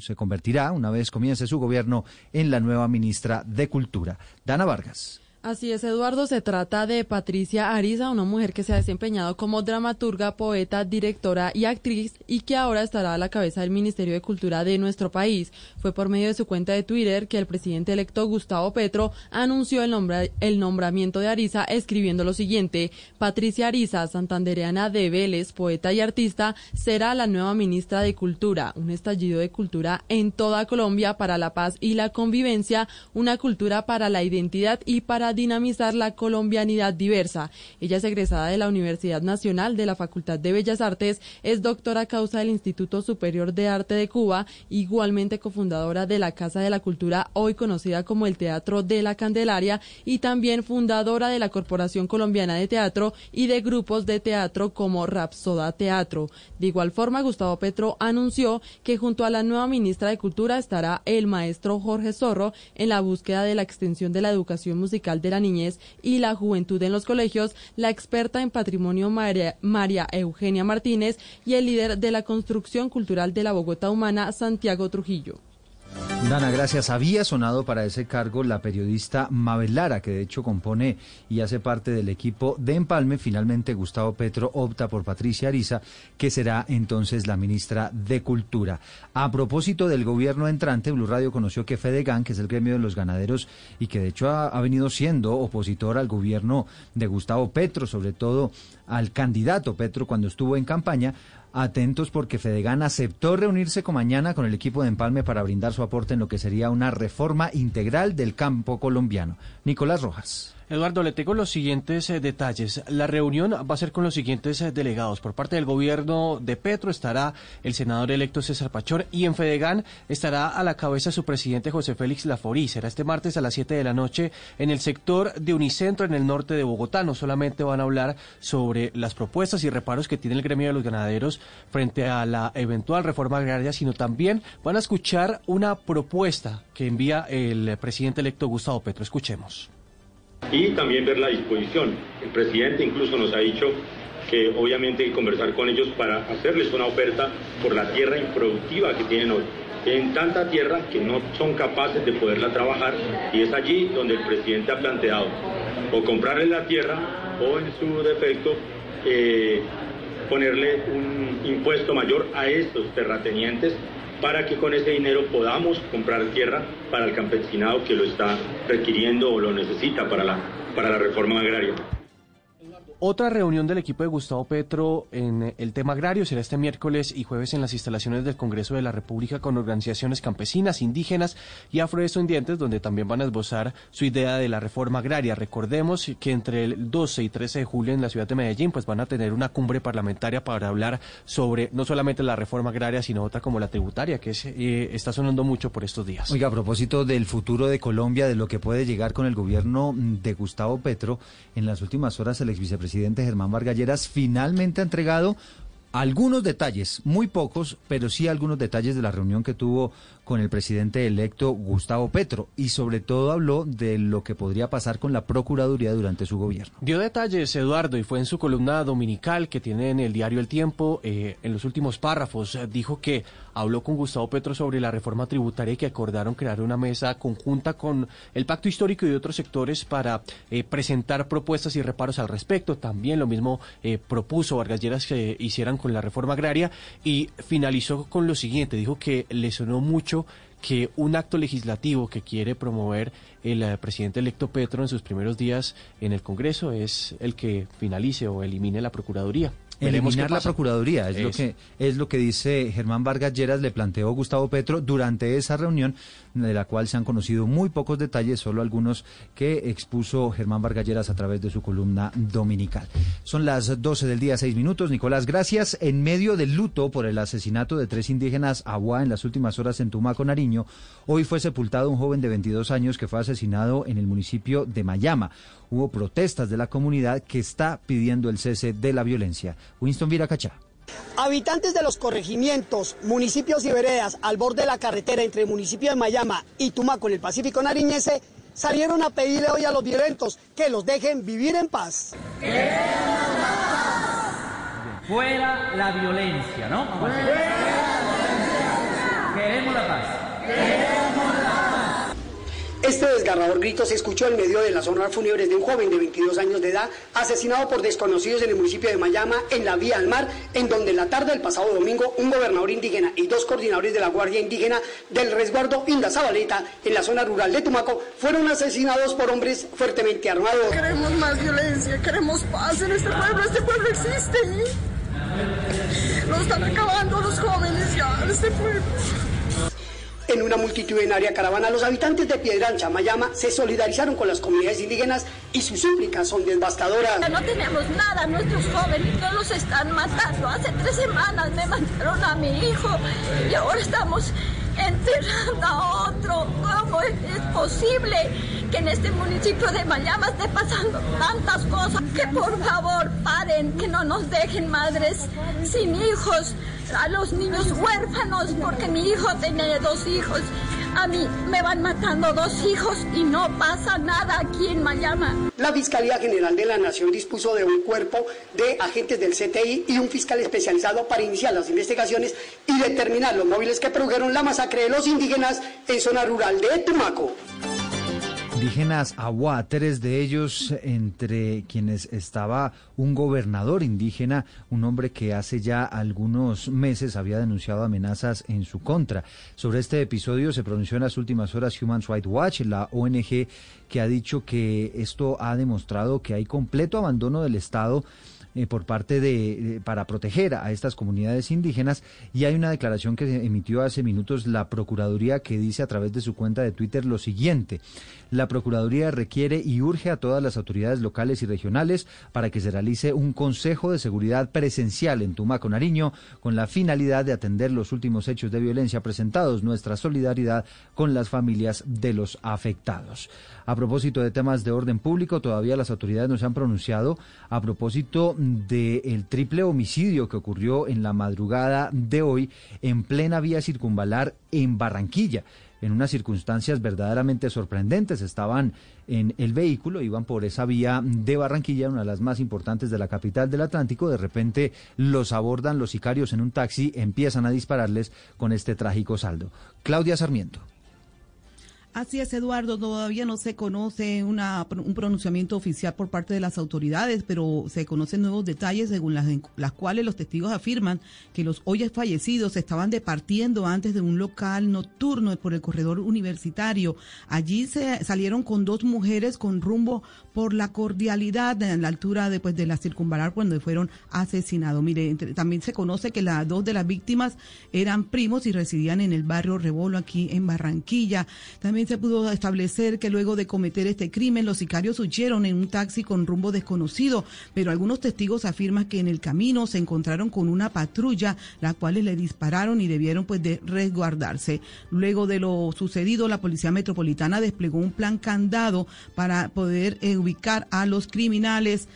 se convertirá, una vez comience su gobierno, en la nueva ministra de Cultura. Dana Vargas. Así es, Eduardo. Se trata de Patricia Ariza, una mujer que se ha desempeñado como dramaturga, poeta, directora y actriz y que ahora estará a la cabeza del Ministerio de Cultura de nuestro país. Fue por medio de su cuenta de Twitter que el presidente electo Gustavo Petro anunció el, nombra el nombramiento de Ariza escribiendo lo siguiente. Patricia Ariza, santandereana de Vélez, poeta y artista, será la nueva ministra de Cultura. Un estallido de cultura en toda Colombia para la paz y la convivencia, una cultura para la identidad y para dinamizar la colombianidad diversa. Ella es egresada de la Universidad Nacional de la Facultad de Bellas Artes, es doctora causa del Instituto Superior de Arte de Cuba, igualmente cofundadora de la Casa de la Cultura, hoy conocida como el Teatro de la Candelaria, y también fundadora de la Corporación Colombiana de Teatro y de grupos de teatro como Rapsoda Teatro. De igual forma, Gustavo Petro anunció que junto a la nueva ministra de Cultura estará el maestro Jorge Zorro en la búsqueda de la extensión de la educación musical de la niñez y la juventud en los colegios, la experta en patrimonio María, María, Eugenia Martínez y el líder de la construcción cultural de la Bogotá Humana, Santiago Trujillo. Dana, gracias. Había sonado para ese cargo la periodista Mabel Lara, que de hecho compone y hace parte del equipo de Empalme. Finalmente, Gustavo Petro opta por Patricia Ariza, que será entonces la ministra de Cultura. A propósito del gobierno entrante, Blue Radio conoció que Fedegan, que es el gremio de los ganaderos y que de hecho ha, ha venido siendo opositor al gobierno de Gustavo Petro, sobre todo al candidato Petro cuando estuvo en campaña, atentos porque Fedegan aceptó reunirse con mañana con el equipo de Empalme para brindar su aporte en lo que sería una reforma integral del campo colombiano. Nicolás Rojas. Eduardo, le tengo los siguientes eh, detalles. La reunión va a ser con los siguientes eh, delegados. Por parte del gobierno de Petro estará el senador electo César Pachor y en Fedegan estará a la cabeza su presidente José Félix Laforí. Será este martes a las 7 de la noche en el sector de Unicentro en el norte de Bogotá. No solamente van a hablar sobre las propuestas y reparos que tiene el gremio de los ganaderos frente a la eventual reforma agraria, sino también van a escuchar una propuesta que envía el presidente electo Gustavo Petro. Escuchemos y también ver la disposición. El presidente incluso nos ha dicho que obviamente hay que conversar con ellos para hacerles una oferta por la tierra improductiva que tienen hoy. Tienen tanta tierra que no son capaces de poderla trabajar y es allí donde el presidente ha planteado o comprarle la tierra o en su defecto eh, ponerle un impuesto mayor a estos terratenientes para que con ese dinero podamos comprar tierra para el campesinado que lo está requiriendo o lo necesita para la, para la reforma agraria. Otra reunión del equipo de Gustavo Petro en el tema agrario será este miércoles y jueves en las instalaciones del Congreso de la República con organizaciones campesinas, indígenas y afrodescendientes, donde también van a esbozar su idea de la reforma agraria. Recordemos que entre el 12 y 13 de julio en la ciudad de Medellín pues van a tener una cumbre parlamentaria para hablar sobre no solamente la reforma agraria, sino otra como la tributaria, que es, eh, está sonando mucho por estos días. Oiga, a propósito del futuro de Colombia, de lo que puede llegar con el gobierno de Gustavo Petro, en las últimas horas el ex vicepresidente presidente Germán Vargalleras finalmente ha entregado algunos detalles, muy pocos, pero sí algunos detalles de la reunión que tuvo con el presidente electo Gustavo Petro y sobre todo habló de lo que podría pasar con la Procuraduría durante su gobierno. Dio detalles, Eduardo, y fue en su columna dominical que tiene en el diario El Tiempo, eh, en los últimos párrafos, dijo que habló con Gustavo Petro sobre la reforma tributaria y que acordaron crear una mesa conjunta con el Pacto Histórico y otros sectores para eh, presentar propuestas y reparos al respecto. También lo mismo eh, propuso Vargas Lleras que hicieran con la reforma agraria y finalizó con lo siguiente, dijo que le sonó mucho que un acto legislativo que quiere promover el eh, presidente electo Petro en sus primeros días en el Congreso es el que finalice o elimine la Procuraduría. Veremos Eliminar la. Procuraduría, es, lo Eso. que es lo que dice Germán Vargas Lleras, le planteó Gustavo Petro durante esa reunión, de la cual se han conocido muy pocos detalles, solo algunos que expuso Germán Vargas Lleras a través de su columna dominical. Son las 12 del día, 6 minutos. Nicolás, gracias. En medio del luto por el asesinato de tres indígenas Aguá en las últimas horas en Tumaco, Nariño, hoy fue sepultado un joven de 22 años que fue asesinado en el municipio de Mayama. Hubo protestas de la comunidad que está pidiendo el cese de la violencia. Winston Viracachá. Habitantes de los corregimientos, municipios y veredas al borde de la carretera entre el municipio de Mayama y Tumaco en el Pacífico Nariñense salieron a pedirle hoy a los violentos que los dejen vivir en paz. Fuera la violencia, ¿no? Vamos a hacer. Queremos la paz. Este desgarrador grito se escuchó en medio de las honras fúnebres de un joven de 22 años de edad asesinado por desconocidos en el municipio de Mayama, en la vía al mar, en donde en la tarde del pasado domingo un gobernador indígena y dos coordinadores de la Guardia Indígena del resguardo Inda Zabaleta, en la zona rural de Tumaco, fueron asesinados por hombres fuertemente armados. Queremos más violencia, queremos paz en este pueblo. Este pueblo existe. Nos están acabando los jóvenes ya en este pueblo. En una multitudinaria caravana, los habitantes de Piedrancha, Mayama, se solidarizaron con las comunidades indígenas y sus súplicas son devastadoras. No tenemos nada, nuestros jóvenes no los están matando. Hace tres semanas me mataron a mi hijo y ahora estamos enterrando a otro. ¿Cómo es posible que en este municipio de Mayama esté pasando tantas cosas? Que por favor paren, que no nos dejen madres sin hijos, a los niños huérfanos, porque mi hijo tiene dos hijos. A mí me van matando dos hijos y no pasa nada aquí en Mayama. La Fiscalía General de la Nación dispuso de un cuerpo de agentes del CTI y un fiscal especializado para iniciar las investigaciones y determinar los móviles que produjeron la masacre de los indígenas en zona rural de Tumaco. Indígenas Aguá, tres de ellos entre quienes estaba un gobernador indígena, un hombre que hace ya algunos meses había denunciado amenazas en su contra. Sobre este episodio se pronunció en las últimas horas Human Rights Watch, la ONG que ha dicho que esto ha demostrado que hay completo abandono del Estado eh, por parte de, para proteger a estas comunidades indígenas y hay una declaración que emitió hace minutos la Procuraduría que dice a través de su cuenta de Twitter lo siguiente. La Procuraduría requiere y urge a todas las autoridades locales y regionales para que se realice un Consejo de Seguridad presencial en Tumaco, Nariño, con la finalidad de atender los últimos hechos de violencia presentados. Nuestra solidaridad con las familias de los afectados. A propósito de temas de orden público, todavía las autoridades no se han pronunciado a propósito del triple homicidio que ocurrió en la madrugada de hoy en plena vía circunvalar en Barranquilla en unas circunstancias verdaderamente sorprendentes. Estaban en el vehículo, iban por esa vía de Barranquilla, una de las más importantes de la capital del Atlántico. De repente los abordan los sicarios en un taxi, empiezan a dispararles con este trágico saldo. Claudia Sarmiento. Así es, Eduardo. Todavía no se conoce una, un pronunciamiento oficial por parte de las autoridades, pero se conocen nuevos detalles según las, las cuales los testigos afirman que los hoy fallecidos estaban departiendo antes de un local nocturno por el corredor universitario. Allí se salieron con dos mujeres con rumbo por la cordialidad en la altura de, pues, de la circunvalar cuando fueron asesinados. Mire, entre, también se conoce que las dos de las víctimas eran primos y residían en el barrio Rebolo aquí en Barranquilla. También se pudo establecer que luego de cometer este crimen, los sicarios huyeron en un taxi con rumbo desconocido, pero algunos testigos afirman que en el camino se encontraron con una patrulla, la cuales le dispararon y debieron pues de resguardarse. Luego de lo sucedido, la Policía Metropolitana desplegó un plan candado para poder eh, ubicar a los criminales.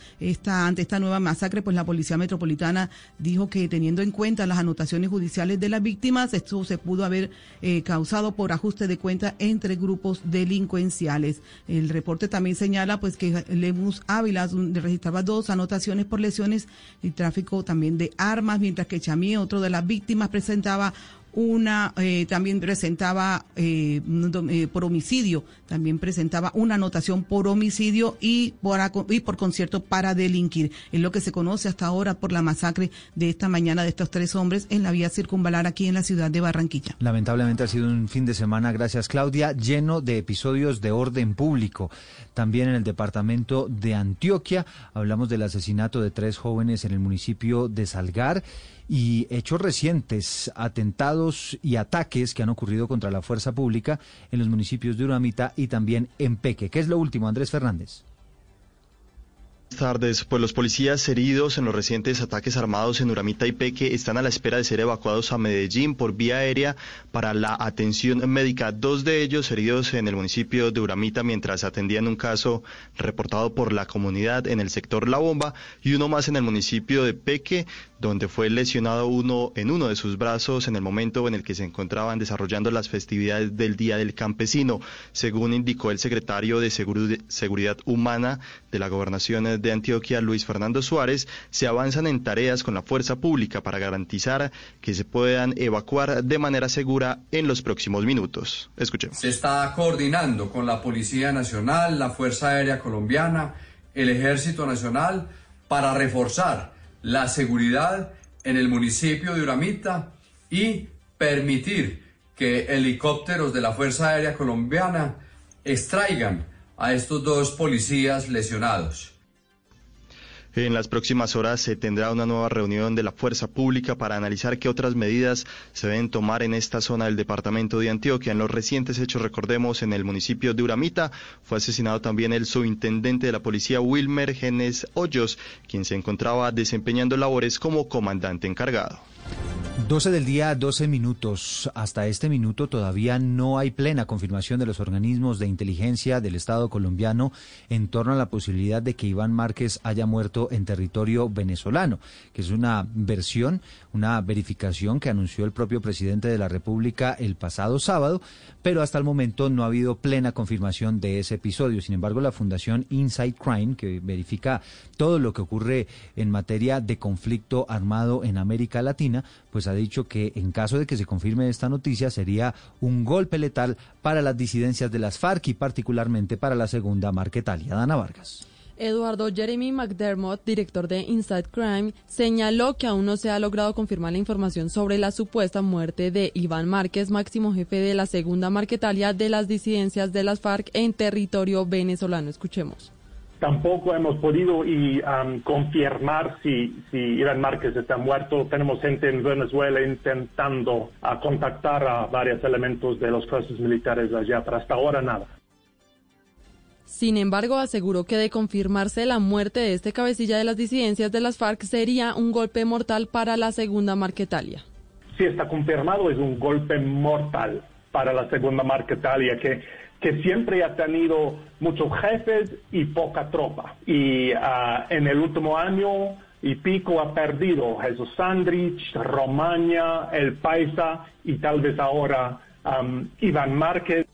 Ante esta nueva masacre, pues la Policía Metropolitana dijo que teniendo en cuenta las anotaciones judiciales de las víctimas, esto se pudo haber eh, causado por ajuste de cuenta entre grupos delincuenciales. El reporte también señala pues que Lemus Ávila registraba dos anotaciones por lesiones y tráfico también de armas, mientras que Chamí, otro de las víctimas, presentaba una eh, también presentaba eh, eh, por homicidio, también presentaba una anotación por homicidio y por, y por concierto para delinquir. Es lo que se conoce hasta ahora por la masacre de esta mañana de estos tres hombres en la vía circunvalar aquí en la ciudad de Barranquilla. Lamentablemente ha sido un fin de semana, gracias Claudia, lleno de episodios de orden público. También en el departamento de Antioquia hablamos del asesinato de tres jóvenes en el municipio de Salgar y hechos recientes, atentados y ataques que han ocurrido contra la fuerza pública en los municipios de Uramita y también en Peque. ¿Qué es lo último, Andrés Fernández? Tardes. Pues los policías heridos en los recientes ataques armados en Uramita y Peque están a la espera de ser evacuados a Medellín por vía aérea para la atención médica. Dos de ellos heridos en el municipio de Uramita mientras atendían un caso reportado por la comunidad en el sector La Bomba y uno más en el municipio de Peque donde fue lesionado uno en uno de sus brazos en el momento en el que se encontraban desarrollando las festividades del Día del Campesino, según indicó el secretario de Seguridad Humana de la Gobernación de Antioquia, Luis Fernando Suárez, se avanzan en tareas con la fuerza pública para garantizar que se puedan evacuar de manera segura en los próximos minutos. Escuchemos. Se está coordinando con la Policía Nacional, la Fuerza Aérea Colombiana, el Ejército Nacional para reforzar la seguridad en el municipio de Uramita y permitir que helicópteros de la Fuerza Aérea Colombiana extraigan a estos dos policías lesionados. En las próximas horas se tendrá una nueva reunión de la Fuerza Pública para analizar qué otras medidas se deben tomar en esta zona del departamento de Antioquia. En los recientes hechos, recordemos, en el municipio de Uramita fue asesinado también el subintendente de la policía Wilmer Genes Hoyos, quien se encontraba desempeñando labores como comandante encargado. 12 del día, 12 minutos. Hasta este minuto todavía no hay plena confirmación de los organismos de inteligencia del Estado colombiano en torno a la posibilidad de que Iván Márquez haya muerto en territorio venezolano, que es una versión, una verificación que anunció el propio presidente de la República el pasado sábado, pero hasta el momento no ha habido plena confirmación de ese episodio. Sin embargo, la Fundación Inside Crime, que verifica todo lo que ocurre en materia de conflicto armado en América Latina, pues ha dicho que en caso de que se confirme esta noticia sería un golpe letal para las disidencias de las FARC y particularmente para la segunda Marquetalia. Dana Vargas. Eduardo Jeremy McDermott, director de Inside Crime, señaló que aún no se ha logrado confirmar la información sobre la supuesta muerte de Iván Márquez, máximo jefe de la segunda Marquetalia de las disidencias de las FARC en territorio venezolano. Escuchemos. Tampoco hemos podido y, um, confirmar si, si Iván Márquez está muerto. Tenemos gente en Venezuela intentando ah, contactar a varios elementos de los fuerzas militares allá, pero hasta ahora nada. Sin embargo, aseguró que de confirmarse la muerte de este cabecilla de las disidencias de las FARC sería un golpe mortal para la segunda Marquetalia. Si está confirmado, es un golpe mortal para la segunda Marquetalia, que, que siempre ha tenido muchos jefes y poca tropa. Y ah, en el último año y pico ha perdido Jesús Sandrich, Romaña, El Paisa y tal vez ahora um, Iván Márquez.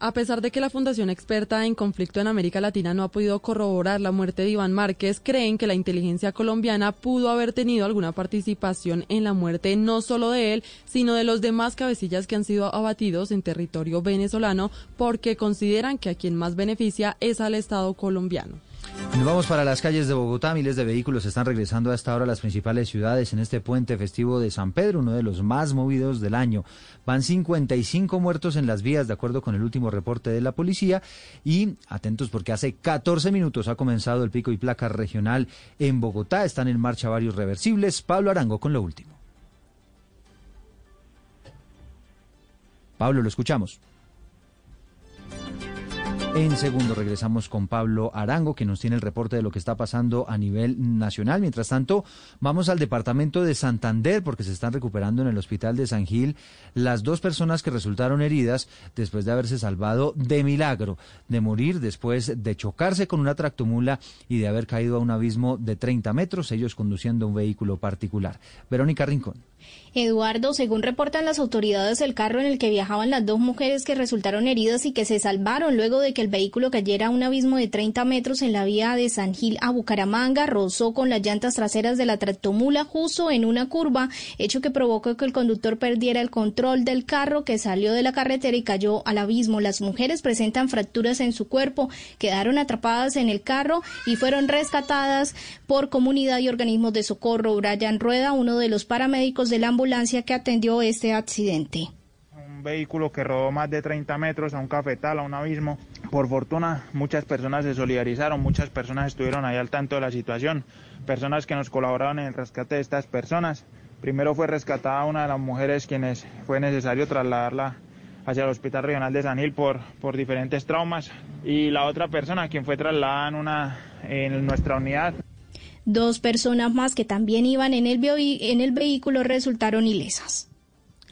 A pesar de que la Fundación Experta en Conflicto en América Latina no ha podido corroborar la muerte de Iván Márquez, creen que la inteligencia colombiana pudo haber tenido alguna participación en la muerte no solo de él, sino de los demás cabecillas que han sido abatidos en territorio venezolano porque consideran que a quien más beneficia es al Estado colombiano. Nos vamos para las calles de Bogotá. Miles de vehículos están regresando a esta hora a las principales ciudades en este puente festivo de San Pedro, uno de los más movidos del año. Van 55 muertos en las vías, de acuerdo con el último reporte de la policía. Y atentos porque hace 14 minutos ha comenzado el pico y placa regional en Bogotá. Están en marcha varios reversibles. Pablo Arango con lo último. Pablo, lo escuchamos. En segundo regresamos con Pablo Arango, que nos tiene el reporte de lo que está pasando a nivel nacional. Mientras tanto, vamos al departamento de Santander, porque se están recuperando en el hospital de San Gil las dos personas que resultaron heridas después de haberse salvado de milagro, de morir después de chocarse con una tractomula y de haber caído a un abismo de 30 metros, ellos conduciendo un vehículo particular. Verónica Rincón. Eduardo, según reportan las autoridades, el carro en el que viajaban las dos mujeres que resultaron heridas y que se salvaron luego de que el vehículo cayera a un abismo de 30 metros en la vía de San Gil a Bucaramanga, rozó con las llantas traseras de la tractomula justo en una curva, hecho que provocó que el conductor perdiera el control del carro que salió de la carretera y cayó al abismo. Las mujeres presentan fracturas en su cuerpo, quedaron atrapadas en el carro y fueron rescatadas por comunidad y organismos de socorro. Brian Rueda, uno de los paramédicos de la ambulancia que atendió este accidente. Un vehículo que rodó más de 30 metros a un cafetal, a un abismo. Por fortuna, muchas personas se solidarizaron, muchas personas estuvieron ahí al tanto de la situación, personas que nos colaboraron en el rescate de estas personas. Primero fue rescatada una de las mujeres quienes fue necesario trasladarla hacia el Hospital Regional de San Gil por, por diferentes traumas y la otra persona quien fue trasladada en, una, en nuestra unidad. Dos personas más que también iban en el, en el vehículo resultaron ilesas.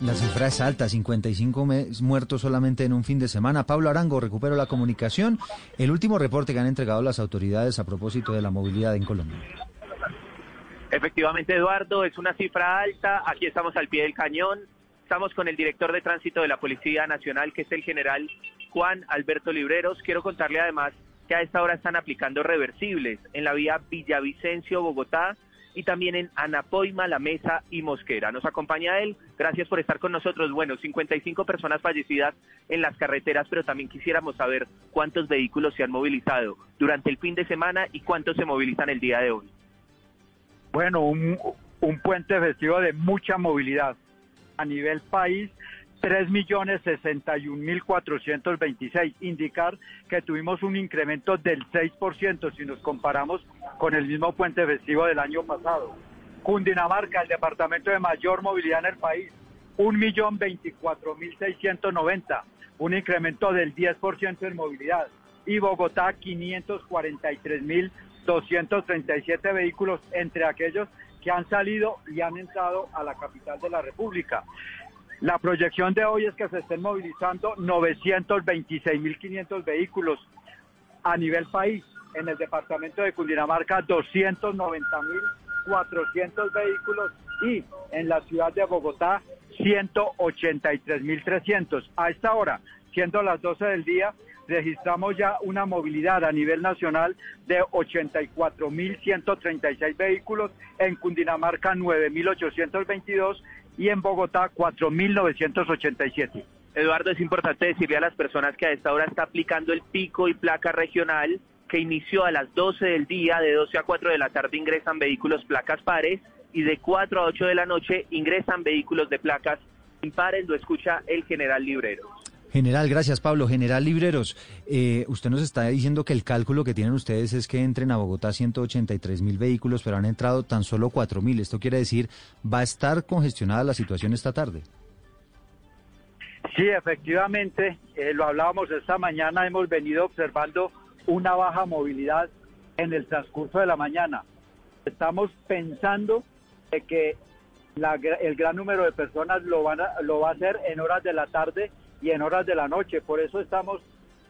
La cifra es alta, 55 me- muertos solamente en un fin de semana. Pablo Arango, recupero la comunicación. El último reporte que han entregado las autoridades a propósito de la movilidad en Colombia. Efectivamente, Eduardo, es una cifra alta. Aquí estamos al pie del cañón. Estamos con el director de tránsito de la Policía Nacional, que es el general Juan Alberto Libreros. Quiero contarle además que a esta hora están aplicando reversibles en la vía Villavicencio, Bogotá, y también en Anapoima, La Mesa y Mosquera. Nos acompaña él. Gracias por estar con nosotros. Bueno, 55 personas fallecidas en las carreteras, pero también quisiéramos saber cuántos vehículos se han movilizado durante el fin de semana y cuántos se movilizan el día de hoy. Bueno, un, un puente festivo de mucha movilidad. A nivel país, 3.061.426. Indicar que tuvimos un incremento del 6% si nos comparamos con el mismo puente festivo del año pasado. Cundinamarca, el departamento de mayor movilidad en el país, 1.024.690, un incremento del 10% en movilidad. Y Bogotá, 543.237 vehículos, entre aquellos que han salido y han entrado a la capital de la República. La proyección de hoy es que se estén movilizando 926.500 vehículos a nivel país. En el departamento de Cundinamarca, 290.400 vehículos y en la ciudad de Bogotá, 183.300. A esta hora, siendo las 12 del día, registramos ya una movilidad a nivel nacional de 84.136 vehículos, en Cundinamarca 9.822 y en Bogotá 4.987. Eduardo, es importante decirle a las personas que a esta hora está aplicando el pico y placa regional que inició a las 12 del día, de 12 a 4 de la tarde ingresan vehículos placas pares y de 4 a 8 de la noche ingresan vehículos de placas impares, lo escucha el general Librero. General, gracias Pablo. General Libreros, eh, usted nos está diciendo que el cálculo que tienen ustedes es que entren a Bogotá 183 mil vehículos, pero han entrado tan solo 4 mil. Esto quiere decir, ¿va a estar congestionada la situación esta tarde? Sí, efectivamente, eh, lo hablábamos esta mañana, hemos venido observando una baja movilidad en el transcurso de la mañana. Estamos pensando de que la el gran número de personas lo, van a- lo va a hacer en horas de la tarde y en horas de la noche. Por eso estamos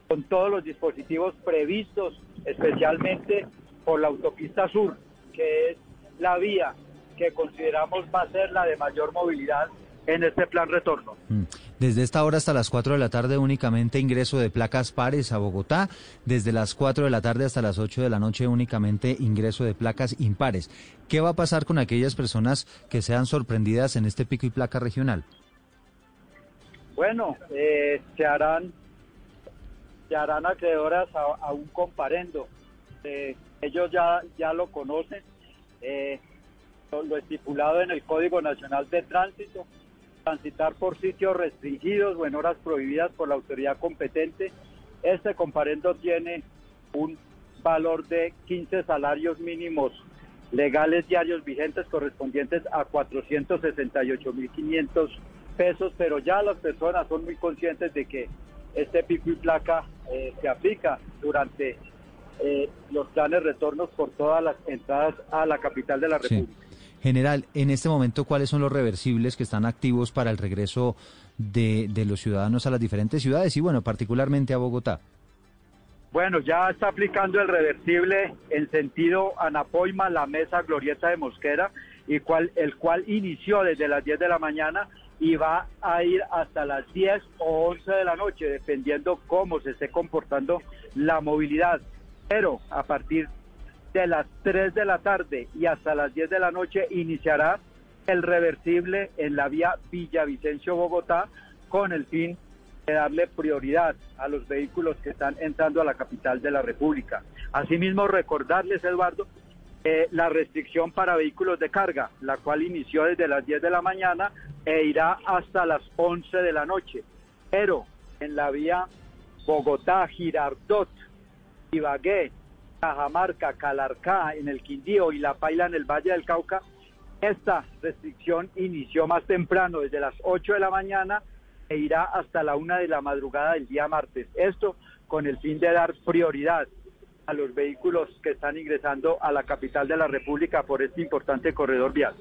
con todos los dispositivos previstos, especialmente por la autopista sur, que es la vía que consideramos va a ser la de mayor movilidad en este plan retorno. Desde esta hora hasta las 4 de la tarde únicamente ingreso de placas pares a Bogotá. Desde las 4 de la tarde hasta las 8 de la noche únicamente ingreso de placas impares. ¿Qué va a pasar con aquellas personas que sean sorprendidas en este pico y placa regional? Bueno, eh, se harán se harán acreedoras a, un comparendo. Eh, ellos ya, ya lo conocen, eh, lo, lo estipulado en el Código Nacional de Tránsito, transitar por sitios restringidos o en horas prohibidas por la autoridad competente. Este comparendo tiene un valor de 15 salarios mínimos legales diarios vigentes correspondientes a 468.500 pesos, pero ya las personas son muy conscientes de que este pico y placa eh, se aplica durante eh, los planes retornos por todas las entradas a la capital de la Sí. República. General, en este momento, ¿cuáles son los reversibles que están activos para el regreso de, de los ciudadanos a las diferentes ciudades y, bueno, particularmente a Bogotá? Bueno, ya está aplicando el reversible en sentido Anapoima, la mesa Glorieta de Mosquera, y cual, el cual inició desde las 10 de la mañana y va a ir hasta las 10 o 11 de la noche, dependiendo cómo se esté comportando la movilidad. Pero a partir de las 3 de la tarde y hasta las 10 de la noche iniciará el reversible en la vía Villavicencio-Bogotá con el fin de darle prioridad a los vehículos que están entrando a la capital de la República. Asimismo, recordarles, Eduardo, eh, la restricción para vehículos de carga, la cual inició desde las 10 de la mañana e irá hasta las 11 de la noche. Pero en la vía Bogotá-Girardot, Ibagué, Cajamarca, Calarcá, en el Quindío y La Paila en el Valle del Cauca, esta restricción inició más temprano, desde las 8 de la mañana, e irá hasta la 1 de la madrugada del día martes. Esto con el fin de dar prioridad a los vehículos que están ingresando a la capital de la República por este importante corredor vial.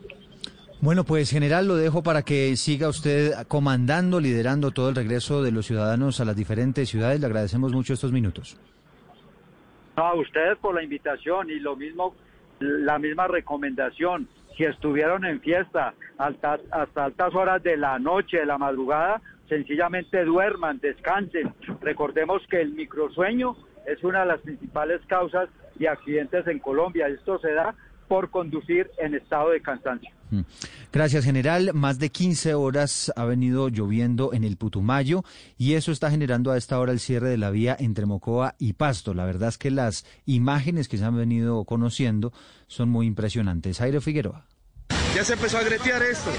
Bueno, pues general, lo dejo para que siga usted comandando, liderando todo el regreso de los ciudadanos a las diferentes ciudades. Le agradecemos mucho estos minutos. No, a ustedes por la invitación y lo mismo, la misma recomendación. Si estuvieron en fiesta alta- hasta altas horas de la noche, de la madrugada, sencillamente duerman, descansen. Recordemos que el microsueño es una de las principales causas de accidentes en Colombia. Esto se da por conducir en estado de cansancio. Mm. Gracias, general. Más de 15 horas ha venido lloviendo en el Putumayo y eso está generando a esta hora el cierre de la vía entre Mocoa y Pasto. La verdad es que las imágenes que se han venido conociendo son muy impresionantes. Aire Figueroa. Ya se empezó a gretear esto.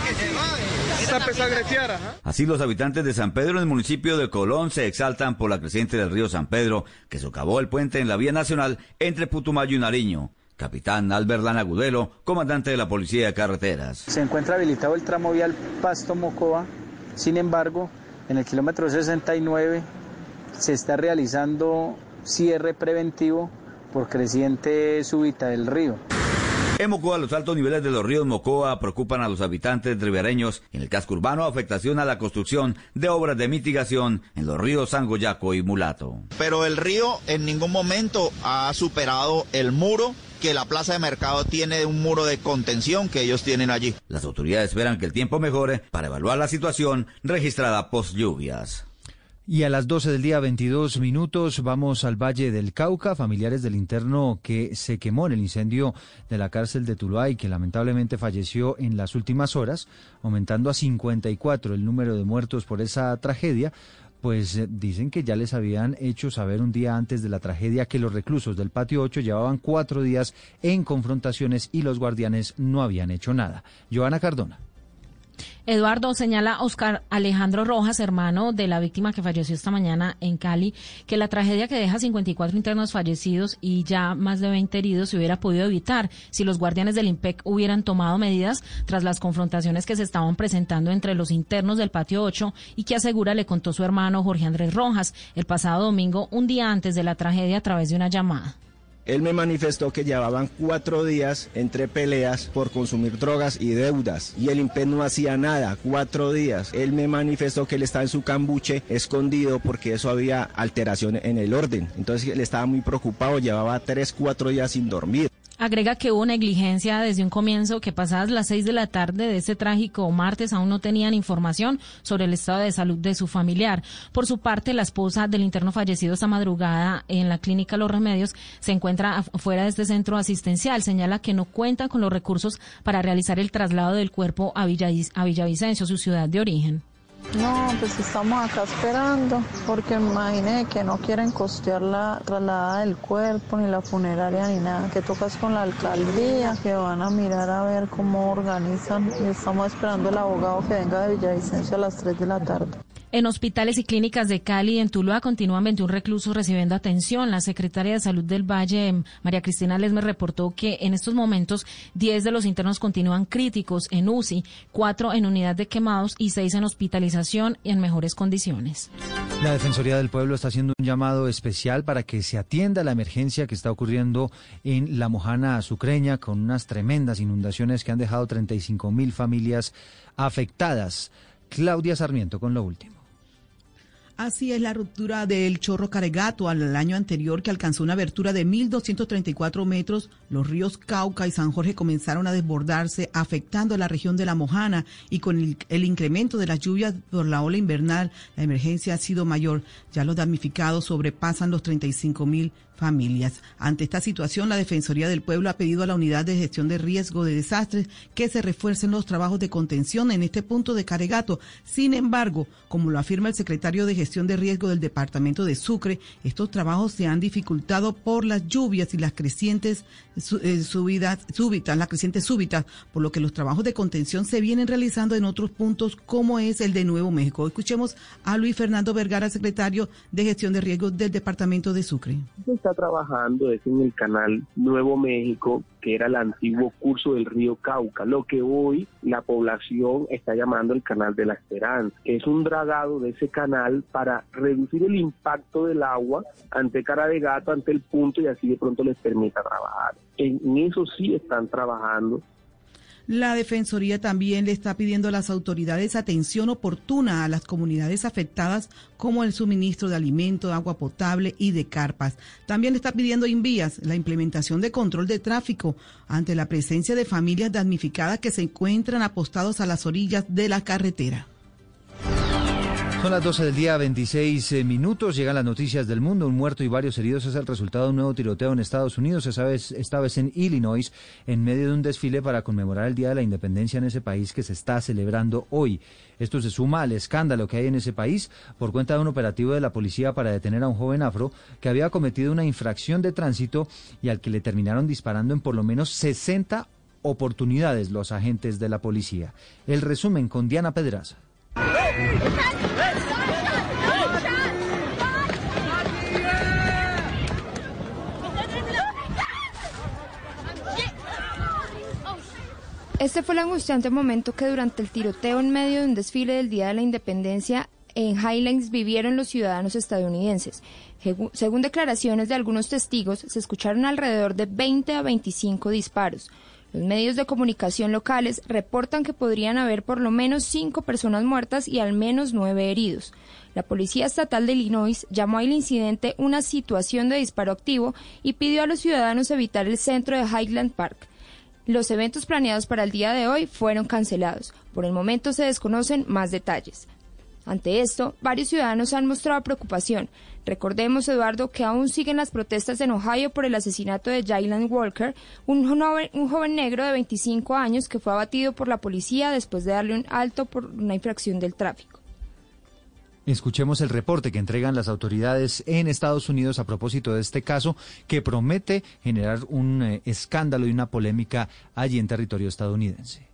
Se empezó a gretear, ajá. Así los habitantes de San Pedro en el municipio de Colón se exaltan por la creciente del río San Pedro, que socavó el puente en la vía nacional entre Putumayo y Nariño. Capitán Albert Lanagudelo, comandante de la Policía de Carreteras. Se encuentra habilitado el tramo vial Pasto-Mocoa, sin embargo, en el kilómetro 69 se está realizando cierre preventivo por creciente súbita del río. En Mocoa, los altos niveles de los ríos Mocoa preocupan a los habitantes ribereños. En el casco urbano, afectación a la construcción de obras de mitigación en los ríos Sangoyaco y Mulato. pero el río en ningún momento ha superado el muro que la plaza de mercado tiene un muro de contención que ellos tienen allí. Las autoridades esperan que el tiempo mejore para evaluar la situación registrada post lluvias. Y a las 12 del día 22 minutos vamos al Valle del Cauca, familiares del interno que se quemó en el incendio de la cárcel de Tuluá y que lamentablemente falleció en las últimas horas, aumentando a 54 el número de muertos por esa tragedia. Pues eh, dicen que ya les habían hecho saber un día antes de la tragedia que los reclusos del patio 8 llevaban cuatro días en confrontaciones y los guardianes no habían hecho nada. Joana Cardona. Eduardo señala Oscar Alejandro Rojas, hermano de la víctima que falleció esta mañana en Cali, que la tragedia que deja 54 internos fallecidos y ya más de 20 heridos se hubiera podido evitar si los guardianes del IMPEC hubieran tomado medidas tras las confrontaciones que se estaban presentando entre los internos del patio 8 y que asegura le contó su hermano Jorge Andrés Rojas el pasado domingo, un día antes de la tragedia a través de una llamada. Él me manifestó que llevaban cuatro días entre peleas por consumir drogas y deudas y el IMPED no hacía nada, cuatro días. Él me manifestó que él estaba en su cambuche escondido porque eso había alteración en el orden. Entonces él estaba muy preocupado, llevaba tres, cuatro días sin dormir. Agrega que hubo negligencia desde un comienzo, que pasadas las seis de la tarde de este trágico martes aún no tenían información sobre el estado de salud de su familiar. Por su parte, la esposa del interno fallecido esta madrugada en la clínica Los Remedios se encuentra fuera de este centro asistencial. Señala que no cuenta con los recursos para realizar el traslado del cuerpo a Villavicencio, su ciudad de origen. No, pues estamos acá esperando, porque imagine que no quieren costear la trasladada del cuerpo, ni la funeraria, ni nada, que tocas con la alcaldía, que van a mirar a ver cómo organizan, y estamos esperando el abogado que venga de Villavicencio a las 3 de la tarde. En hospitales y clínicas de Cali y en Tuluá continúan 21 reclusos recibiendo atención. La secretaria de Salud del Valle, María Cristina Lesme, reportó que en estos momentos 10 de los internos continúan críticos en UCI, 4 en unidad de quemados y 6 en hospitalización y en mejores condiciones. La Defensoría del Pueblo está haciendo un llamado especial para que se atienda la emergencia que está ocurriendo en la Mojana Azucreña con unas tremendas inundaciones que han dejado 35 mil familias afectadas. Claudia Sarmiento con lo último. Así es la ruptura del chorro Caregato al año anterior que alcanzó una abertura de 1.234 metros. Los ríos Cauca y San Jorge comenzaron a desbordarse, afectando a la región de La Mojana y con el, el incremento de las lluvias por la ola invernal, la emergencia ha sido mayor. Ya los damnificados sobrepasan los 35 mil familias. Ante esta situación, la Defensoría del Pueblo ha pedido a la Unidad de Gestión de Riesgo de Desastres que se refuercen los trabajos de contención en este punto de Caregato. Sin embargo, como lo afirma el secretario de Gestión de Riesgo del Departamento de Sucre, estos trabajos se han dificultado por las lluvias y las crecientes eh, subidas, súbitas, las crecientes súbitas, por lo que los trabajos de contención se vienen realizando en otros puntos como es el de Nuevo México. Escuchemos a Luis Fernando Vergara, secretario de Gestión de Riesgo del Departamento de Sucre está trabajando es en el canal Nuevo México, que era el antiguo curso del río Cauca, lo que hoy la población está llamando el canal de la Esperanza, que es un dragado de ese canal para reducir el impacto del agua ante cara de gato, ante el punto y así de pronto les permita trabajar. En eso sí están trabajando la Defensoría también le está pidiendo a las autoridades atención oportuna a las comunidades afectadas como el suministro de alimento, agua potable y de carpas. También le está pidiendo Invías la implementación de control de tráfico ante la presencia de familias damnificadas que se encuentran apostados a las orillas de la carretera. Son las 12 del día, 26 eh, minutos. Llegan las noticias del mundo. Un muerto y varios heridos es el resultado de un nuevo tiroteo en Estados Unidos, esta vez, esta vez en Illinois, en medio de un desfile para conmemorar el Día de la Independencia en ese país que se está celebrando hoy. Esto se suma al escándalo que hay en ese país por cuenta de un operativo de la policía para detener a un joven afro que había cometido una infracción de tránsito y al que le terminaron disparando en por lo menos 60 oportunidades los agentes de la policía. El resumen con Diana Pedraza. Este fue el angustiante momento que durante el tiroteo en medio de un desfile del Día de la Independencia en Highlands vivieron los ciudadanos estadounidenses. Según declaraciones de algunos testigos, se escucharon alrededor de 20 a 25 disparos. Los medios de comunicación locales reportan que podrían haber por lo menos cinco personas muertas y al menos nueve heridos. La Policía Estatal de Illinois llamó al incidente una situación de disparo activo y pidió a los ciudadanos evitar el centro de Highland Park. Los eventos planeados para el día de hoy fueron cancelados. Por el momento se desconocen más detalles. Ante esto, varios ciudadanos han mostrado preocupación. Recordemos, Eduardo, que aún siguen las protestas en Ohio por el asesinato de Jalen Walker, un joven, un joven, negro de 25 años que fue abatido por la policía después de darle un alto por una infracción del tráfico. Escuchemos el reporte que entregan las autoridades en Estados Unidos a propósito de este caso que promete generar un eh, escándalo y una polémica allí en territorio estadounidense.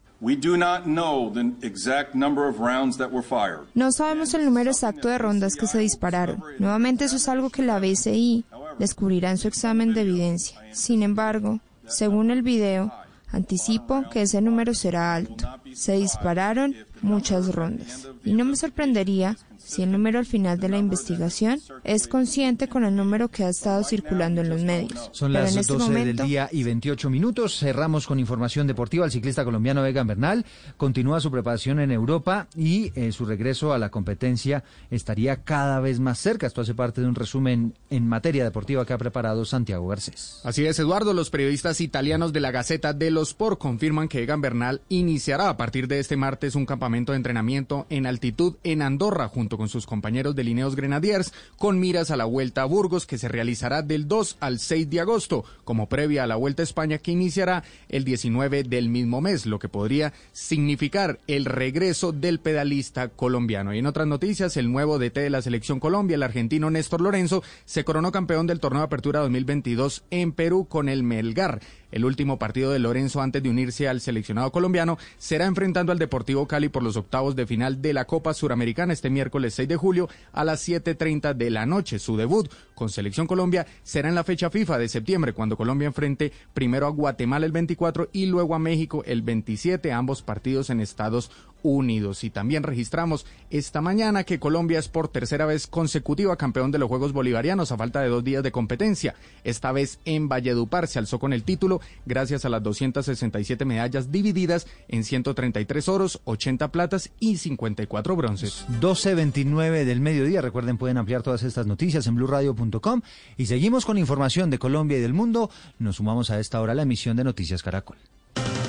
No sabemos el número exacto de rondas que se dispararon. Nuevamente eso es algo que la BCI descubrirá en su examen de evidencia. Sin embargo, según el video, anticipo que ese número será alto. Se dispararon muchas rondas. Y no me sorprendería si el número al final de la investigación es consciente con el número que ha estado circulando en los medios. Son las 12 este del día y 28 minutos. Cerramos con información deportiva. El ciclista colombiano Egan Bernal continúa su preparación en Europa y eh, su regreso a la competencia estaría cada vez más cerca. Esto hace parte de un resumen en materia deportiva que ha preparado Santiago Garcés. Así es, Eduardo. Los periodistas italianos de la Gaceta dello Sport confirman que Egan Bernal iniciará a partir de este martes un campamento de entrenamiento en altitud en Andorra junto con sus compañeros de Lineos Grenadiers con miras a la Vuelta a Burgos que se realizará del 2 al 6 de agosto como previa a la Vuelta a España que iniciará el 19 del mismo mes, lo que podría significar el regreso del pedalista colombiano. Y en otras noticias, el nuevo DT de la selección Colombia, el argentino Néstor Lorenzo, se coronó campeón del torneo de apertura 2022 en Perú con el Melgar. El último partido de Lorenzo antes de unirse al seleccionado colombiano será enfrentando al Deportivo Cali por los octavos de final de la Copa Suramericana este miércoles 6 de julio a las 7.30 de la noche. Su debut con Selección Colombia será en la fecha FIFA de septiembre, cuando Colombia enfrente primero a Guatemala el 24 y luego a México el 27, ambos partidos en Estados Unidos. Y también registramos esta mañana que Colombia es por tercera vez consecutiva campeón de los Juegos Bolivarianos a falta de dos días de competencia. Esta vez en Valledupar se alzó con el título gracias a las 267 medallas divididas en 133 oros, 80 platas y 54 bronces. 12.29 del mediodía. Recuerden, pueden ampliar todas estas noticias en blurradio.com. Y seguimos con información de Colombia y del mundo. Nos sumamos a esta hora a la emisión de Noticias Caracol.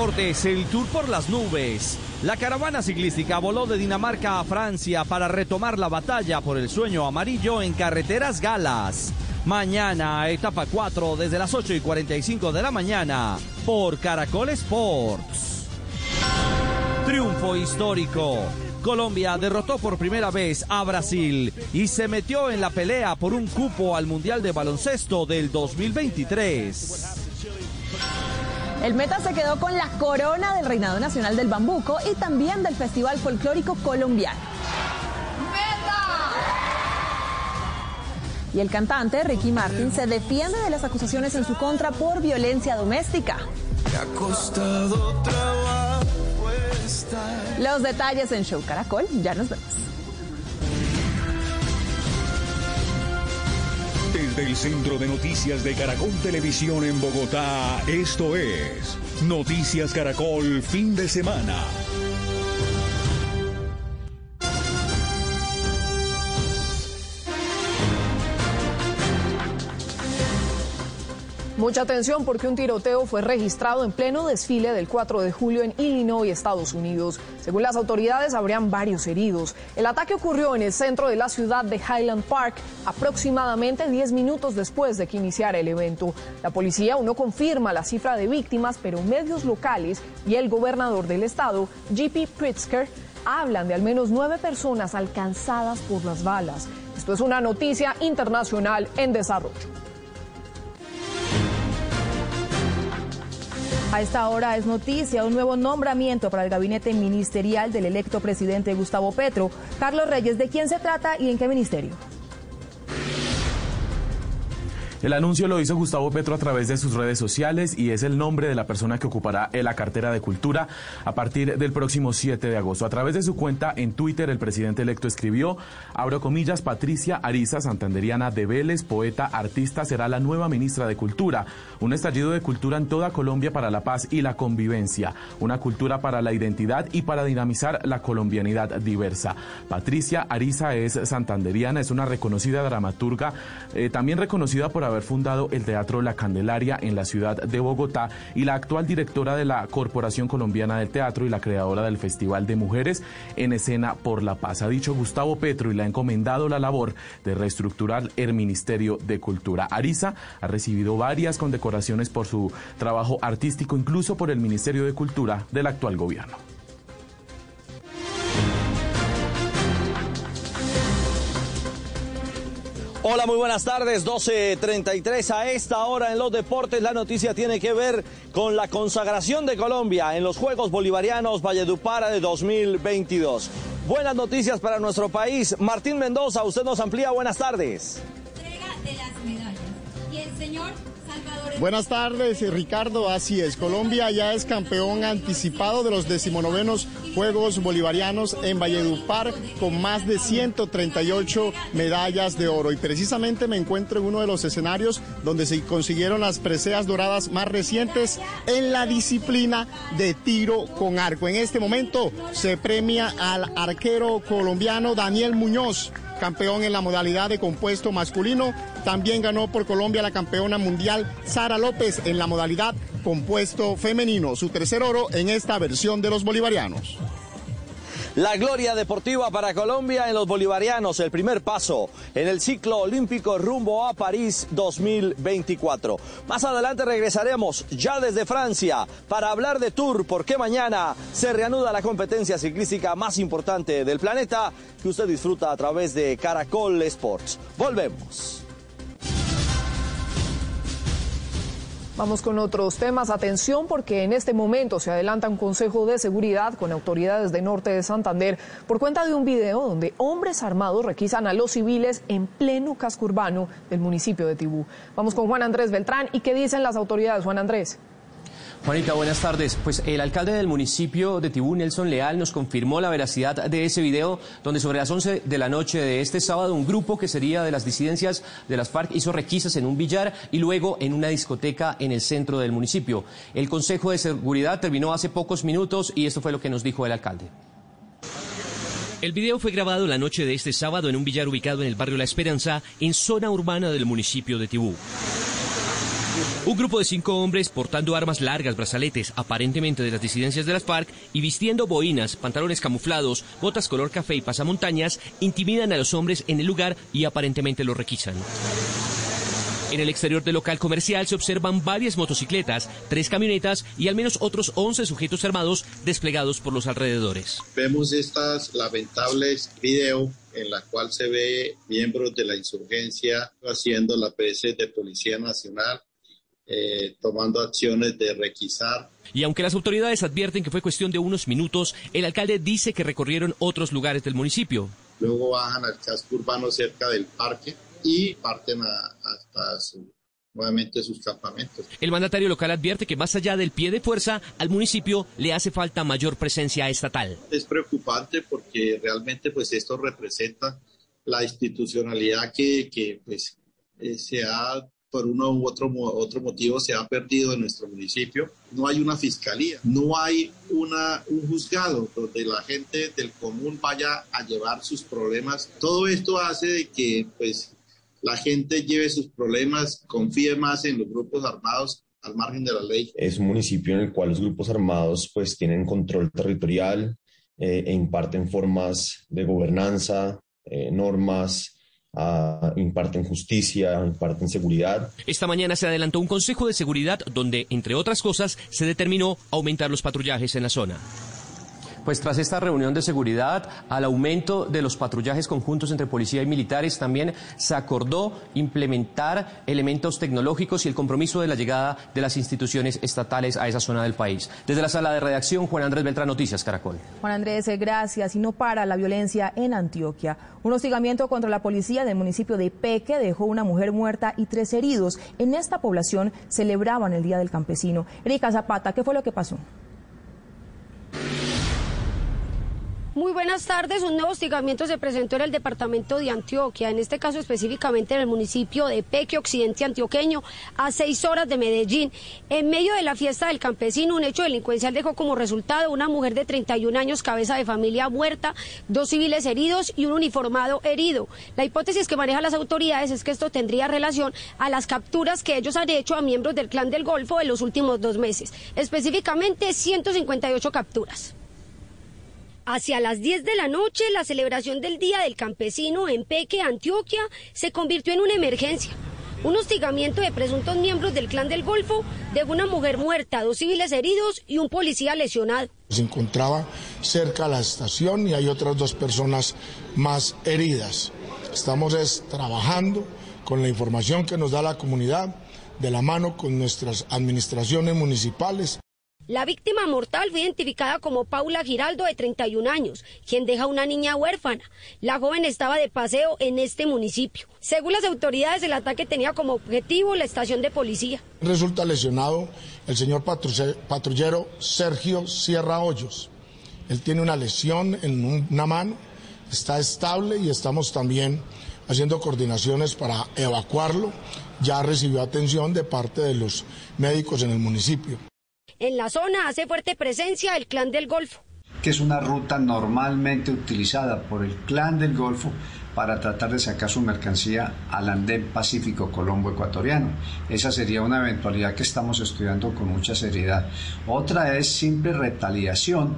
El Tour por las nubes. La caravana ciclística voló de Dinamarca a Francia para retomar la batalla por el sueño amarillo en carreteras galas. Mañana, etapa 4, desde las 8 y 45 de la mañana, por Caracol Sports. Triunfo histórico. Colombia derrotó por primera vez a Brasil y se metió en la pelea por un cupo al Mundial de Baloncesto del 2023. El Meta se quedó con la corona del Reinado Nacional del Bambuco y también del Festival Folclórico Colombiano. Y el cantante Ricky Martin se defiende de las acusaciones en su contra por violencia doméstica. Los detalles en Show Caracol, ya nos vemos. Desde el Centro de Noticias de Caracol Televisión en Bogotá, esto es Noticias Caracol Fin de Semana. Mucha atención porque un tiroteo fue registrado en pleno desfile del 4 de julio en Illinois, Estados Unidos. Según las autoridades, habrían varios heridos. El ataque ocurrió en el centro de la ciudad de Highland Park, aproximadamente 10 minutos después de que iniciara el evento. La policía aún no confirma la cifra de víctimas, pero medios locales y el gobernador del estado, J.P. Pritzker, hablan de al menos nueve personas alcanzadas por las balas. Esto es una noticia internacional en desarrollo. A esta hora es noticia un nuevo nombramiento para el gabinete ministerial del electo presidente Gustavo Petro. Carlos Reyes, ¿de quién se trata y en qué ministerio? El anuncio lo hizo Gustavo Petro a través de sus redes sociales y es el nombre de la persona que ocupará la cartera de Cultura a partir del próximo 7 de agosto. A través de su cuenta en Twitter, el presidente electo escribió, abro comillas, Patricia Ariza Santanderiana de Vélez, poeta, artista, será la nueva ministra de Cultura. Un estallido de cultura en toda Colombia para la paz y la convivencia. Una cultura para la identidad y para dinamizar la colombianidad diversa. Patricia Ariza es santanderiana, es una reconocida dramaturga, eh, también reconocida por haber fundado el Teatro La Candelaria en la ciudad de Bogotá y la actual directora de la Corporación Colombiana del Teatro y la creadora del Festival de Mujeres en Escena por la Paz. Ha dicho Gustavo Petro y le ha encomendado la labor de reestructurar el Ministerio de Cultura. Ariza ha recibido varias condecoraciones por su trabajo artístico, incluso por el Ministerio de Cultura del actual gobierno. Hola, muy buenas tardes. 12.33 a esta hora en los deportes. La noticia tiene que ver con la consagración de Colombia en los Juegos Bolivarianos Valledupar de 2022. Buenas noticias para nuestro país. Martín Mendoza, usted nos amplía. Buenas tardes. Entrega de las medallas. Y el señor Buenas tardes, Ricardo. Así es, Colombia ya es campeón anticipado de los decimonovenos Juegos Bolivarianos en Valledupar con más de 138 medallas de oro. Y precisamente me encuentro en uno de los escenarios donde se consiguieron las preseas doradas más recientes en la disciplina de tiro con arco. En este momento se premia al arquero colombiano Daniel Muñoz campeón en la modalidad de compuesto masculino. También ganó por Colombia la campeona mundial Sara López en la modalidad compuesto femenino, su tercer oro en esta versión de los bolivarianos. La gloria deportiva para Colombia en los bolivarianos, el primer paso en el ciclo olímpico rumbo a París 2024. Más adelante regresaremos ya desde Francia para hablar de Tour, porque mañana se reanuda la competencia ciclística más importante del planeta que usted disfruta a través de Caracol Sports. Volvemos. Vamos con otros temas. Atención porque en este momento se adelanta un consejo de seguridad con autoridades de norte de Santander por cuenta de un video donde hombres armados requisan a los civiles en pleno casco urbano del municipio de Tibú. Vamos con Juan Andrés Beltrán. ¿Y qué dicen las autoridades, Juan Andrés? Juanita, buenas tardes. Pues el alcalde del municipio de Tibú, Nelson Leal, nos confirmó la veracidad de ese video donde sobre las 11 de la noche de este sábado un grupo que sería de las disidencias de las FARC hizo requisas en un billar y luego en una discoteca en el centro del municipio. El Consejo de Seguridad terminó hace pocos minutos y esto fue lo que nos dijo el alcalde. El video fue grabado la noche de este sábado en un billar ubicado en el barrio La Esperanza, en zona urbana del municipio de Tibú. Un grupo de cinco hombres portando armas largas, brazaletes, aparentemente de las disidencias de las FARC, y vistiendo boinas, pantalones camuflados, botas color café y pasamontañas, intimidan a los hombres en el lugar y aparentemente los requisan. En el exterior del local comercial se observan varias motocicletas, tres camionetas y al menos otros 11 sujetos armados desplegados por los alrededores. Vemos estas lamentables video en la cual se ve miembros de la insurgencia haciendo la PS de Policía Nacional eh, tomando acciones de requisar. Y aunque las autoridades advierten que fue cuestión de unos minutos, el alcalde dice que recorrieron otros lugares del municipio. Luego bajan al casco urbano cerca del parque y parten hasta nuevamente sus campamentos. El mandatario local advierte que más allá del pie de fuerza, al municipio le hace falta mayor presencia estatal. Es preocupante porque realmente pues esto representa la institucionalidad que, que pues, eh, se ha por uno u otro, otro motivo se ha perdido en nuestro municipio. No hay una fiscalía, no hay una, un juzgado donde la gente del común vaya a llevar sus problemas. Todo esto hace de que pues, la gente lleve sus problemas, confíe más en los grupos armados al margen de la ley. Es un municipio en el cual los grupos armados pues tienen control territorial eh, e imparten formas de gobernanza, eh, normas, uh, imparten justicia, imparten seguridad. Esta mañana se adelantó un consejo de seguridad donde, entre otras cosas, se determinó aumentar los patrullajes en la zona. Pues tras esta reunión de seguridad, al aumento de los patrullajes conjuntos entre policía y militares, también se acordó implementar elementos tecnológicos y el compromiso de la llegada de las instituciones estatales a esa zona del país. Desde la sala de redacción, Juan Andrés Beltrán, Noticias Caracol. Juan Andrés, eh, gracias. Y no para la violencia en Antioquia. Un hostigamiento contra la policía del municipio de Peque dejó una mujer muerta y tres heridos. En esta población celebraban el Día del Campesino. Erika Zapata, ¿qué fue lo que pasó? Muy buenas tardes. Un nuevo hostigamiento se presentó en el departamento de Antioquia, en este caso específicamente en el municipio de Peque, occidente antioqueño, a seis horas de Medellín. En medio de la fiesta del campesino, un hecho delincuencial dejó como resultado una mujer de 31 años, cabeza de familia muerta, dos civiles heridos y un uniformado herido. La hipótesis que manejan las autoridades es que esto tendría relación a las capturas que ellos han hecho a miembros del clan del Golfo en los últimos dos meses, específicamente 158 capturas. Hacia las 10 de la noche, la celebración del Día del Campesino en Peque, Antioquia, se convirtió en una emergencia. Un hostigamiento de presuntos miembros del clan del Golfo dejó una mujer muerta, dos civiles heridos y un policía lesionado. Se encontraba cerca a la estación y hay otras dos personas más heridas. Estamos trabajando con la información que nos da la comunidad, de la mano con nuestras administraciones municipales. La víctima mortal fue identificada como Paula Giraldo, de 31 años, quien deja una niña huérfana. La joven estaba de paseo en este municipio. Según las autoridades, el ataque tenía como objetivo la estación de policía. Resulta lesionado el señor patrullero Sergio Sierra Hoyos. Él tiene una lesión en una mano, está estable y estamos también haciendo coordinaciones para evacuarlo. Ya recibió atención de parte de los médicos en el municipio. En la zona hace fuerte presencia el Clan del Golfo. Que es una ruta normalmente utilizada por el Clan del Golfo para tratar de sacar su mercancía al andén pacífico colombo ecuatoriano. Esa sería una eventualidad que estamos estudiando con mucha seriedad. Otra es simple retaliación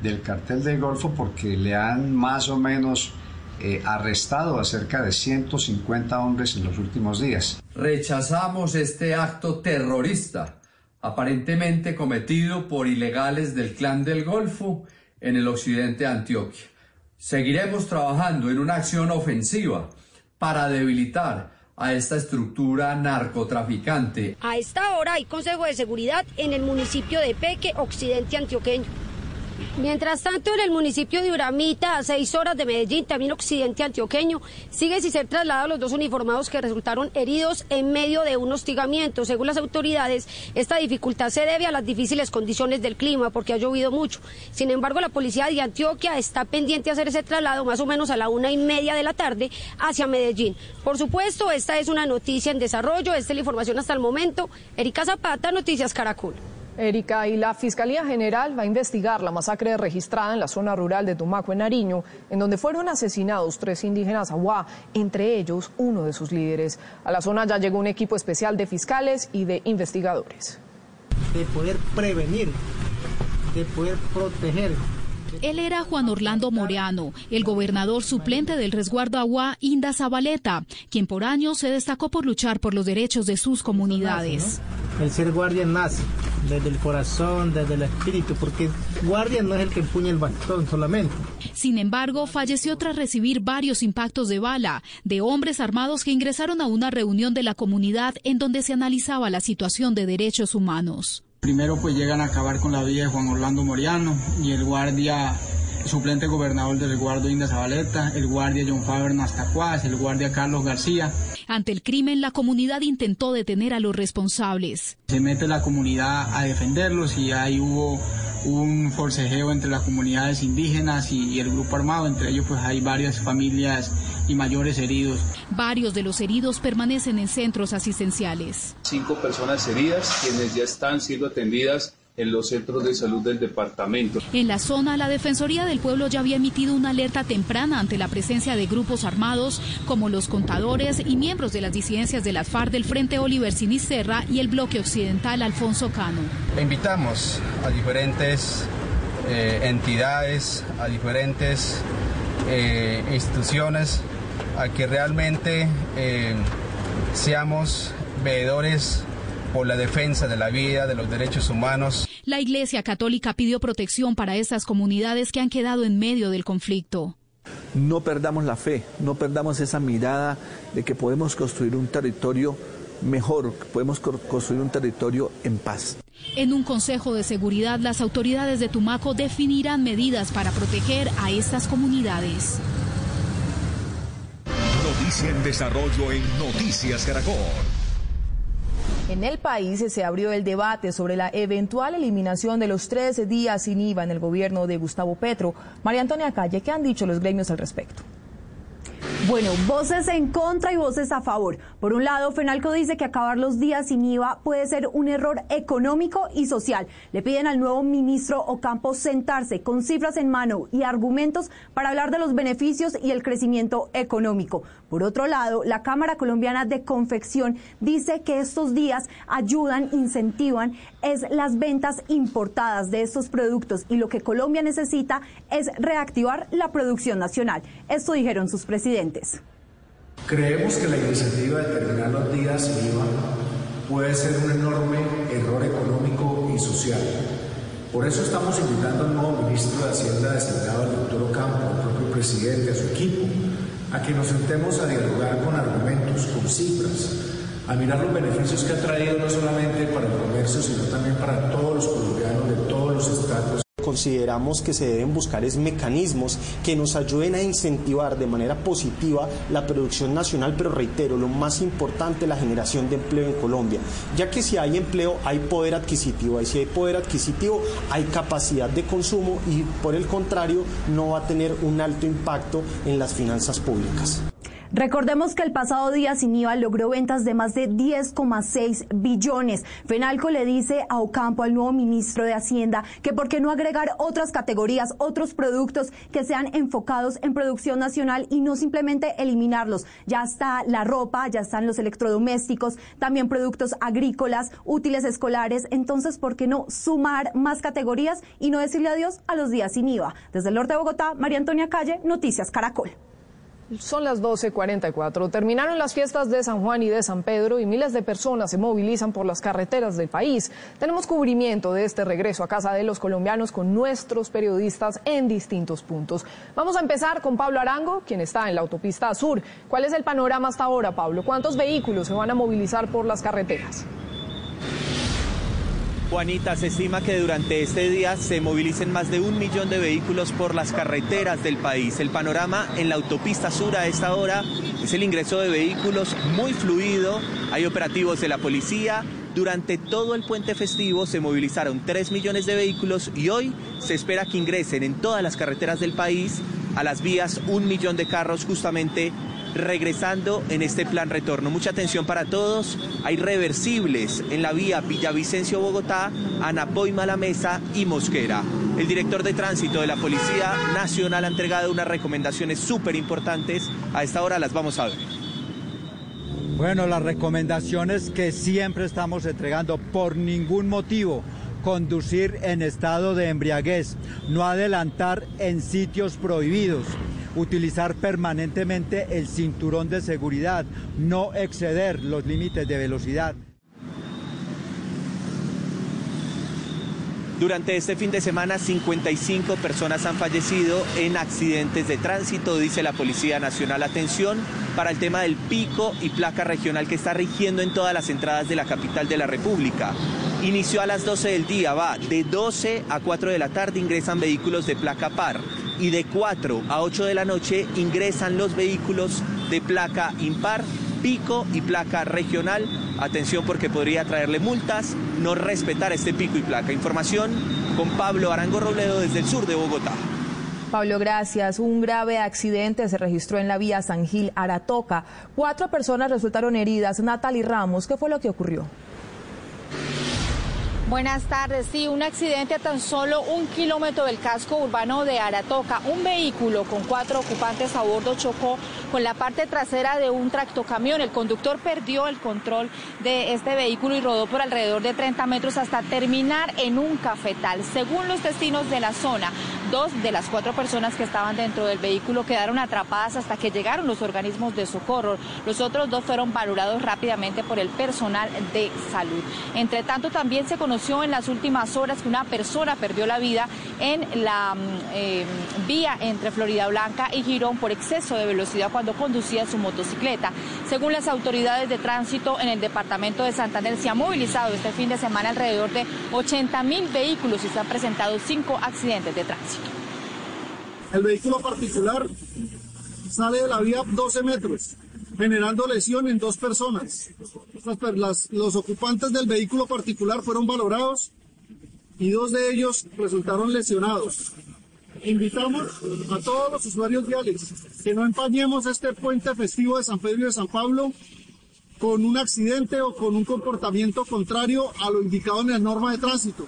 del cartel del Golfo porque le han más o menos eh, arrestado a cerca de 150 hombres en los últimos días. Rechazamos este acto terrorista, aparentemente cometido por ilegales del Clan del Golfo en el occidente de Antioquia. Seguiremos trabajando en una acción ofensiva para debilitar a esta estructura narcotraficante. A esta hora hay Consejo de Seguridad en el municipio de Peque, occidente antioqueño. Mientras tanto, en el municipio de Uramita, a seis horas de Medellín, también occidente antioqueño, sigue sin ser trasladados los dos uniformados que resultaron heridos en medio de un hostigamiento. Según las autoridades, esta dificultad se debe a las difíciles condiciones del clima, porque ha llovido mucho. Sin embargo, la policía de Antioquia está pendiente de hacer ese traslado más o menos a la una y media de la tarde hacia Medellín. Por supuesto, esta es una noticia en desarrollo. Esta es la información hasta el momento. Erika Zapata, Noticias Caracol. Erika, y la Fiscalía General va a investigar la masacre registrada en la zona rural de Tumaco, en Nariño, en donde fueron asesinados tres indígenas aguá, entre ellos uno de sus líderes. A la zona ya llegó un equipo especial de fiscales y de investigadores. De poder prevenir, de poder proteger él era Juan Orlando Moreano, el gobernador suplente del resguardo Agua Inda Zabaleta, quien por años se destacó por luchar por los derechos de sus comunidades. El ser guardia nace desde el corazón, desde el espíritu, porque guardia no es el que empuña el bastón solamente. Sin embargo, falleció tras recibir varios impactos de bala de hombres armados que ingresaron a una reunión de la comunidad en donde se analizaba la situación de derechos humanos. Primero pues llegan a acabar con la vida de Juan Orlando Moriano y el guardia suplente gobernador del resguardo Inda Zabaleta, el guardia John Faber Nastacuaz, el guardia Carlos García. Ante el crimen, la comunidad intentó detener a los responsables. Se mete la comunidad a defenderlos y ahí hubo un forcejeo entre las comunidades indígenas y, el grupo armado, entre ellos pues hay varias familias y mayores heridos. Varios de los heridos permanecen en centros asistenciales. Cinco personas heridas quienes ya están siendo atendidas en los centros de salud del departamento. En la zona, la Defensoría del Pueblo ya había emitido una alerta temprana ante la presencia de grupos armados como los contadores y miembros de las disidencias de las FARC del Frente Oliver Sinisterra y el bloque occidental Alfonso Cano. invitamos a diferentes eh, entidades, a diferentes eh, instituciones a que realmente eh, seamos veedores por la defensa de la vida, de los derechos humanos. La Iglesia Católica pidió protección para estas comunidades que han quedado en medio del conflicto. No perdamos la fe, no perdamos esa mirada de que podemos construir un territorio mejor, podemos construir un territorio en paz. En un Consejo de Seguridad, las autoridades de Tumaco definirán medidas para proteger a estas comunidades. Noticia en desarrollo en Noticias Caracol. En el país se abrió el debate sobre la eventual eliminación de los 13 días sin IVA en el gobierno de Gustavo Petro. María Antonia Calle, ¿qué han dicho los gremios al respecto? Bueno, voces en contra y voces a favor. Por un lado, Fenalco dice que acabar los días sin IVA puede ser un error económico y social. Le piden al nuevo ministro Ocampo sentarse con cifras en mano y argumentos para hablar de los beneficios y el crecimiento económico. Por otro lado, la Cámara Colombiana de Confección dice que estos días ayudan, incentivan es las ventas importadas de estos productos y lo que Colombia necesita es reactivar la producción nacional. Esto dijeron sus presidentes. Creemos que la iniciativa de terminar los días IVA puede ser un enorme error económico y social. Por eso estamos invitando al nuevo ministro de Hacienda designado, el doctor Ocampo, al propio presidente, a su equipo, a que nos sentemos a dialogar con argumentos, con cifras, a mirar los beneficios que ha traído no solamente para el comercio, sino también para todos los colombianos de todos los estados. Consideramos que se deben buscar es mecanismos que nos ayuden a incentivar de manera positiva la producción nacional, pero reitero, lo más importante, la generación de empleo en Colombia, ya que si hay empleo hay poder adquisitivo, y si hay poder adquisitivo hay capacidad de consumo y por el contrario no va a tener un alto impacto en las finanzas públicas. Recordemos que el pasado día sin IVA logró ventas de más de 10,6 billones. Fenalco le dice a Ocampo, al nuevo ministro de Hacienda, que por qué no agregar otras categorías, otros productos que sean enfocados en producción nacional y no simplemente eliminarlos. Ya está la ropa, ya están los electrodomésticos, también productos agrícolas, útiles escolares. Entonces, ¿por qué no sumar más categorías y no decirle adiós a los días sin IVA? Desde el norte de Bogotá, María Antonia Calle, Noticias Caracol. Son las 12.44. Terminaron las fiestas de San Juan y de San Pedro y miles de personas se movilizan por las carreteras del país. Tenemos cubrimiento de este regreso a casa de los colombianos con nuestros periodistas en distintos puntos. Vamos a empezar con Pablo Arango, quien está en la autopista sur. ¿Cuál es el panorama hasta ahora, Pablo? ¿Cuántos vehículos se van a movilizar por las carreteras? Juanita, se estima que durante este día se movilicen más de un millón de vehículos por las carreteras del país. El panorama en la autopista sur a esta hora es el ingreso de vehículos muy fluido. Hay operativos de la policía. Durante todo el puente festivo se movilizaron 3 millones de vehículos y hoy se espera que ingresen en todas las carreteras del país a las vías un millón de carros justamente regresando en este plan retorno. Mucha atención para todos. Hay reversibles en la vía Villavicencio-Bogotá, Anapoy Malamesa y Mosquera. El director de tránsito de la Policía Nacional ha entregado unas recomendaciones súper importantes. A esta hora las vamos a ver. Bueno, las recomendaciones que siempre estamos entregando por ningún motivo conducir en estado de embriaguez, no adelantar en sitios prohibidos, utilizar permanentemente el cinturón de seguridad, no exceder los límites de velocidad. Durante este fin de semana, 55 personas han fallecido en accidentes de tránsito, dice la Policía Nacional. Atención para el tema del pico y placa regional que está rigiendo en todas las entradas de la capital de la República. Inició a las 12 del día, va de 12 a 4 de la tarde ingresan vehículos de placa par y de 4 a 8 de la noche ingresan los vehículos de placa impar, pico y placa regional. Atención porque podría traerle multas no respetar este pico y placa. Información con Pablo Arango Robledo desde el sur de Bogotá. Pablo, gracias. Un grave accidente se registró en la vía San Gil Aratoca. Cuatro personas resultaron heridas. Natalie Ramos, ¿qué fue lo que ocurrió? Buenas tardes. Sí, un accidente a tan solo un kilómetro del casco urbano de Aratoca. Un vehículo con cuatro ocupantes a bordo chocó con la parte trasera de un tractocamión. El conductor perdió el control de este vehículo y rodó por alrededor de 30 metros hasta terminar en un cafetal. Según los destinos de la zona, dos de las cuatro personas que estaban dentro del vehículo quedaron atrapadas hasta que llegaron los organismos de socorro. Los otros dos fueron valorados rápidamente por el personal de salud. Entre tanto, también se conoció en las últimas horas que una persona perdió la vida en la mm, eh, vía entre Florida Blanca y Girón por exceso de velocidad cuando conducía su motocicleta. Según las autoridades de tránsito en el departamento de Santander, se ha movilizado este fin de semana alrededor de 80 mil vehículos y se han presentado cinco accidentes de tránsito. El vehículo particular sale de la vía 12 metros generando lesión en dos personas. los ocupantes del vehículo particular fueron valorados y dos de ellos resultaron lesionados. Invitamos a todos los usuarios viales que no empañemos este puente festivo de San Pedro y de San Pablo con un accidente o con un comportamiento contrario a lo indicado en la norma de tránsito.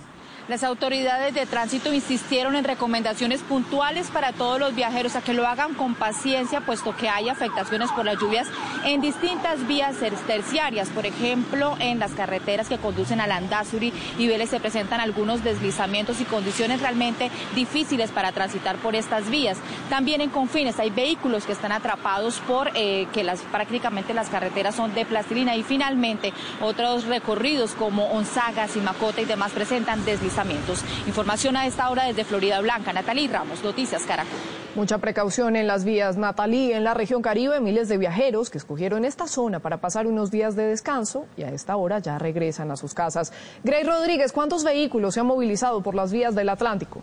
Las autoridades de tránsito insistieron en recomendaciones puntuales para todos los viajeros a que lo hagan con paciencia, puesto que hay afectaciones por las lluvias en distintas vías terciarias. Por ejemplo, en las carreteras que conducen a Landazuri y Vélez se presentan algunos deslizamientos y condiciones realmente difíciles para transitar por estas vías. También en Confines hay vehículos que están atrapados por eh, que las, prácticamente las carreteras son de plastilina y finalmente otros recorridos como Onzaga, Simacota y demás presentan deslizamientos Información a esta hora desde Florida Blanca. Natalí Ramos, Noticias Caracol. Mucha precaución en las vías Natalí, en la región Caribe, miles de viajeros que escogieron esta zona para pasar unos días de descanso y a esta hora ya regresan a sus casas. Grey Rodríguez, ¿cuántos vehículos se han movilizado por las vías del Atlántico?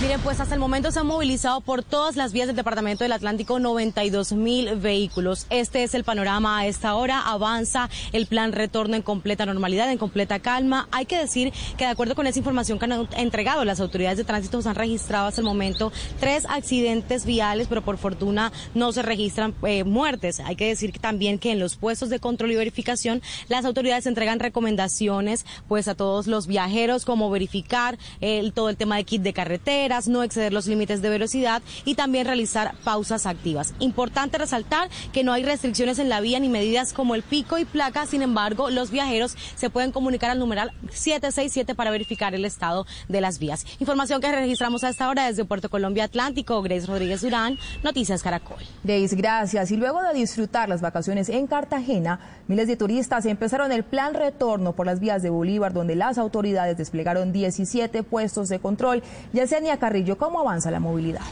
Miren, pues hasta el momento se han movilizado por todas las vías del Departamento del Atlántico 92 mil vehículos. Este es el panorama a esta hora. Avanza el plan retorno en completa normalidad, en completa calma. Hay que decir que de acuerdo con esa información que han entregado las autoridades de tránsito, se han registrado hasta el momento tres accidentes viales, pero por fortuna no se registran eh, muertes. Hay que decir también que en los puestos de control y verificación las autoridades entregan recomendaciones pues a todos los viajeros como verificar el, todo el tema de kit de carretera no exceder los límites de velocidad y también realizar pausas activas. Importante resaltar que no hay restricciones en la vía ni medidas como el pico y placa, sin embargo, los viajeros se pueden comunicar al numeral 767 para verificar el estado de las vías. Información que registramos a esta hora desde Puerto Colombia Atlántico, Grace Rodríguez Durán, Noticias Caracol. Grace, gracias. Y luego de disfrutar las vacaciones en Cartagena, miles de turistas empezaron el plan retorno por las vías de Bolívar, donde las autoridades desplegaron 17 puestos de control. Ya sean Carrillo, ¿cómo avanza la movilidad?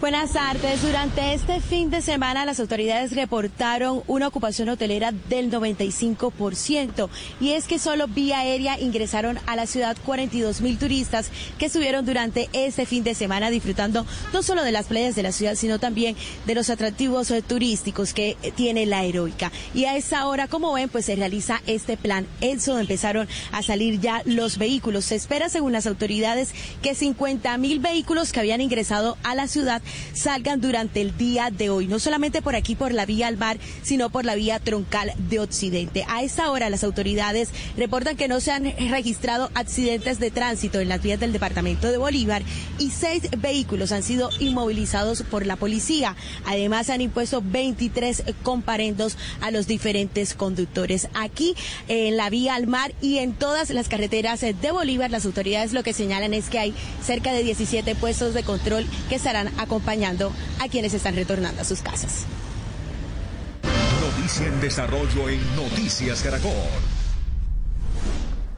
Buenas tardes. Durante este fin de semana las autoridades reportaron una ocupación hotelera del 95% y es que solo vía aérea ingresaron a la ciudad 42 mil turistas que estuvieron durante este fin de semana disfrutando no solo de las playas de la ciudad sino también de los atractivos turísticos que tiene la heroica. Y a esa hora, como ven, pues se realiza este plan. Eso empezaron a salir ya los vehículos. Se espera, según las autoridades, que 50 mil vehículos que habían ingresado a la ciudad salgan durante el día de hoy, no solamente por aquí, por la vía al mar, sino por la vía troncal de Occidente. A esa hora las autoridades reportan que no se han registrado accidentes de tránsito en las vías del departamento de Bolívar y seis vehículos han sido inmovilizados por la policía. Además han impuesto 23 comparendos a los diferentes conductores. Aquí en la vía al mar y en todas las carreteras de Bolívar, las autoridades lo que señalan es que hay cerca de 17 puestos de control que estarán acompañados acompañando a quienes están retornando a sus casas. Noticia en desarrollo en Noticias Caracol.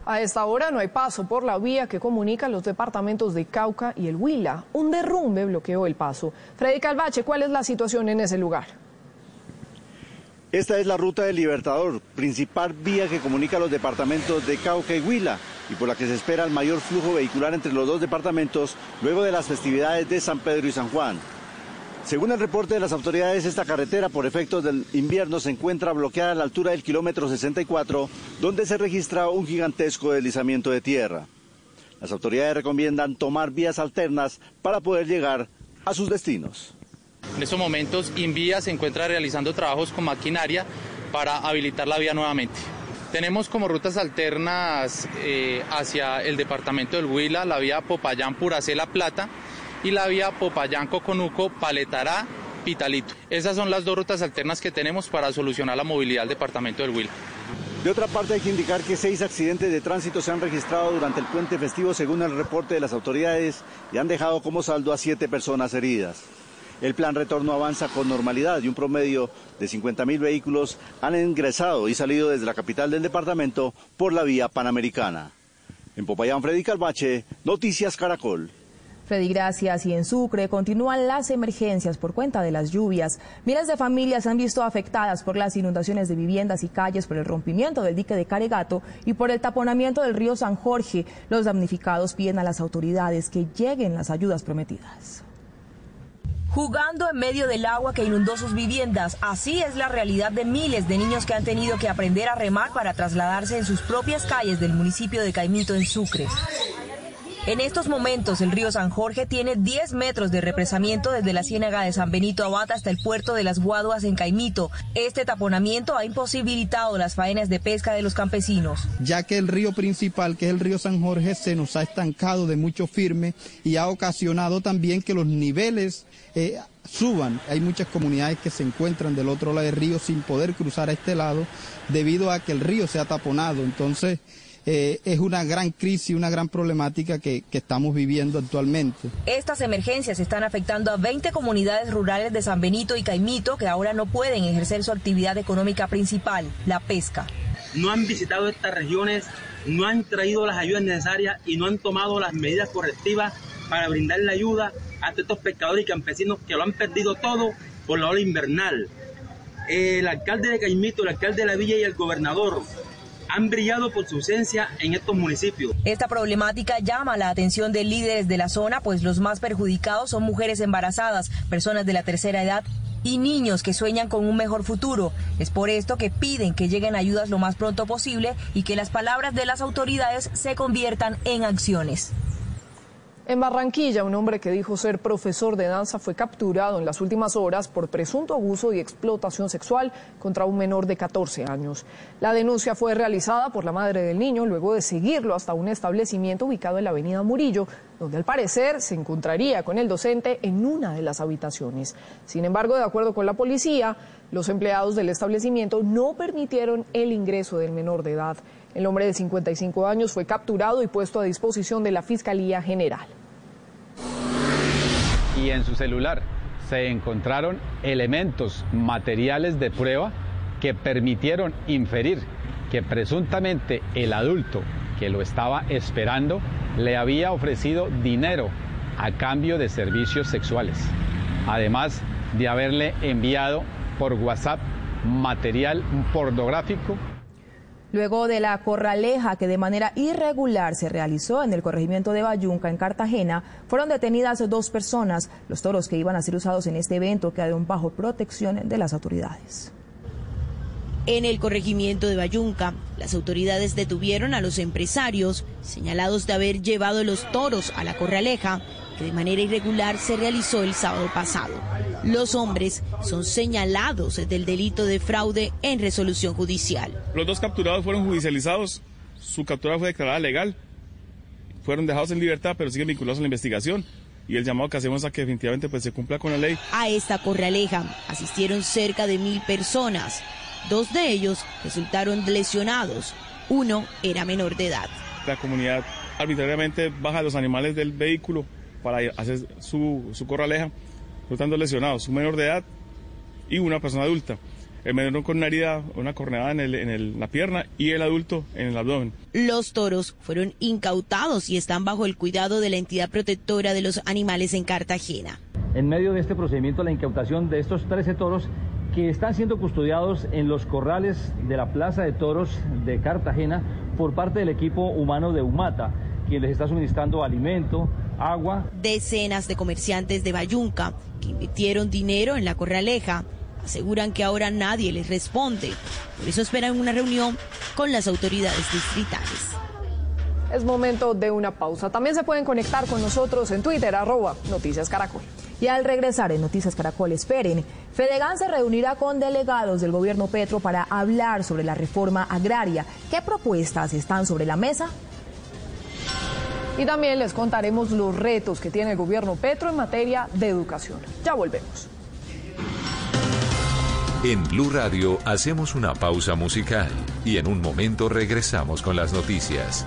A esta hora no hay paso por la vía que comunica los departamentos de Cauca y el Huila. Un derrumbe bloqueó el paso. Freddy Calvache, ¿cuál es la situación en ese lugar? Esta es la ruta del Libertador, principal vía que comunica los departamentos de Cauca y Huila y por la que se espera el mayor flujo vehicular entre los dos departamentos luego de las festividades de San Pedro y San Juan. Según el reporte de las autoridades, esta carretera por efectos del invierno se encuentra bloqueada a la altura del kilómetro 64, donde se registra un gigantesco deslizamiento de tierra. Las autoridades recomiendan tomar vías alternas para poder llegar a sus destinos. En estos momentos, Invía se encuentra realizando trabajos con maquinaria para habilitar la vía nuevamente. Tenemos como rutas alternas eh, hacia el departamento del Huila la vía Popayán Puracela Plata y la vía Popayán Coconuco Paletará Pitalito. Esas son las dos rutas alternas que tenemos para solucionar la movilidad del departamento del Huila. De otra parte, hay que indicar que seis accidentes de tránsito se han registrado durante el puente festivo según el reporte de las autoridades y han dejado como saldo a siete personas heridas. El plan retorno avanza con normalidad y un promedio de 50.000 vehículos han ingresado y salido desde la capital del departamento por la vía panamericana. En Popayán, Freddy Calvache, Noticias Caracol. Freddy, gracias. Y en Sucre continúan las emergencias por cuenta de las lluvias. Miles de familias se han visto afectadas por las inundaciones de viviendas y calles, por el rompimiento del dique de Caregato y por el taponamiento del río San Jorge. Los damnificados piden a las autoridades que lleguen las ayudas prometidas jugando en medio del agua que inundó sus viviendas. Así es la realidad de miles de niños que han tenido que aprender a remar para trasladarse en sus propias calles del municipio de Caimito en Sucre. En estos momentos, el río San Jorge tiene 10 metros de represamiento desde la ciénaga de San Benito Abad hasta el puerto de las Guaduas en Caimito. Este taponamiento ha imposibilitado las faenas de pesca de los campesinos. Ya que el río principal, que es el río San Jorge, se nos ha estancado de mucho firme y ha ocasionado también que los niveles eh, suban. Hay muchas comunidades que se encuentran del otro lado del río sin poder cruzar a este lado debido a que el río se ha taponado. Entonces, eh, es una gran crisis, una gran problemática que, que, estamos viviendo actualmente. Estas emergencias están afectando a 20 comunidades rurales de San Benito y Caimito que ahora no pueden ejercer su actividad económica principal, la pesca. No han visitado estas regiones, no han traído las ayudas necesarias y no han tomado las medidas correctivas para brindar la ayuda a estos pescadores y campesinos que lo han perdido todo por la ola invernal. El alcalde de Caimito, el alcalde de la villa y el gobernador han brillado por su ausencia en estos municipios. Esta problemática llama la atención de líderes de la zona, pues los más perjudicados son mujeres embarazadas, personas de la tercera edad y niños que sueñan con un mejor futuro. Es por esto que piden que lleguen ayudas lo más pronto posible y que las palabras de las autoridades se conviertan en acciones. En Barranquilla, un hombre que dijo ser profesor de danza fue capturado en las últimas horas por presunto abuso y explotación sexual contra un menor de 14 años. La denuncia fue realizada por la madre del niño luego de seguirlo hasta un establecimiento ubicado en la avenida Murillo, donde al parecer se encontraría con el docente en una de las habitaciones. Sin embargo, de acuerdo con la policía, los empleados del establecimiento no permitieron el ingreso del menor de edad. El hombre de 55 años fue capturado y puesto a disposición de la Fiscalía General. Y en su celular se encontraron elementos materiales de prueba que permitieron inferir que presuntamente el adulto que lo estaba esperando le había ofrecido dinero a cambio de servicios sexuales, además de haberle enviado por WhatsApp material pornográfico Luego de la corraleja que de manera irregular se realizó en el corregimiento de Bayunca, en Cartagena, fueron detenidas dos personas. Los toros que iban a ser usados en este evento quedaron bajo protección de las autoridades. En el corregimiento de Bayunca, las autoridades detuvieron a los empresarios señalados de haber llevado los toros a la corraleja que de manera irregular se realizó el sábado pasado. Los hombres son señalados del delito de fraude en resolución judicial. Los dos capturados fueron judicializados, su captura fue declarada legal, fueron dejados en libertad pero siguen vinculados a la investigación y el llamado que hacemos a que definitivamente pues, se cumpla con la ley. A esta corraleja asistieron cerca de mil personas. Dos de ellos resultaron lesionados. Uno era menor de edad. La comunidad arbitrariamente baja los animales del vehículo para hacer su, su corraleja, resultando lesionados, un menor de edad y una persona adulta. El menor con una herida, una corneada en, el, en la pierna y el adulto en el abdomen. Los toros fueron incautados y están bajo el cuidado de la entidad protectora de los animales en Cartagena. En medio de este procedimiento, la incautación de estos 13 toros que están siendo custodiados en los corrales de la Plaza de Toros de Cartagena por parte del equipo humano de Humata, quien les está suministrando alimento, agua. Decenas de comerciantes de Bayunca que invirtieron dinero en la corraleja aseguran que ahora nadie les responde. Por eso esperan una reunión con las autoridades distritales. Es momento de una pausa. También se pueden conectar con nosotros en Twitter, arroba Noticias Caracol. Y al regresar en Noticias Caracol, esperen, Fedegan se reunirá con delegados del gobierno Petro para hablar sobre la reforma agraria. ¿Qué propuestas están sobre la mesa? Y también les contaremos los retos que tiene el gobierno Petro en materia de educación. Ya volvemos. En Blue Radio hacemos una pausa musical y en un momento regresamos con las noticias.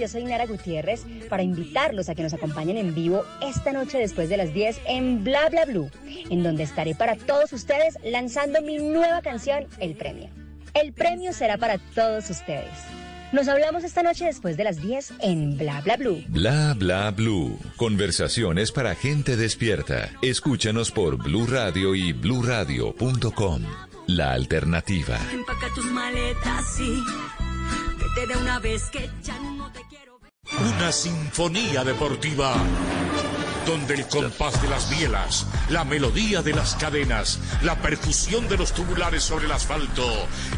Yo soy Nara Gutiérrez para invitarlos a que nos acompañen en vivo esta noche después de las 10 en Bla Bla Blue, en donde estaré para todos ustedes lanzando mi nueva canción, El Premio. El premio será para todos ustedes. Nos hablamos esta noche después de las 10 en Bla Bla Blue. Bla bla blue. Conversaciones para gente despierta. Escúchanos por Blue Radio y bluradio.com. La alternativa. Empaca tus maletas y una. Una sinfonía deportiva donde el compás de las bielas, la melodía de las cadenas, la percusión de los tubulares sobre el asfalto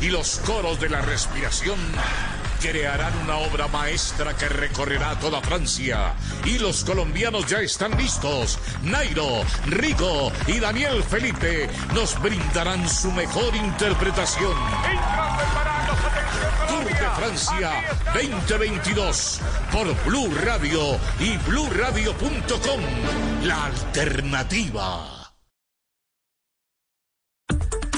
y los coros de la respiración crearán una obra maestra que recorrerá toda Francia. Y los colombianos ya están listos. Nairo, Rico y Daniel Felipe nos brindarán su mejor interpretación. Tour de Francia 2022 por Blue Radio y bluradio.com. La alternativa.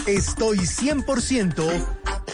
Estoy 100%.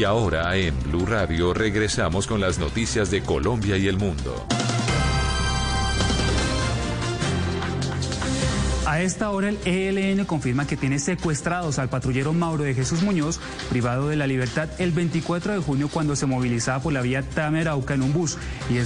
Y ahora en Blue Radio regresamos con las noticias de Colombia y el mundo. A esta hora el ELN confirma que tiene secuestrados al patrullero Mauro de Jesús Muñoz, privado de la libertad el 24 de junio cuando se movilizaba por la vía Tamerauca en un bus. Y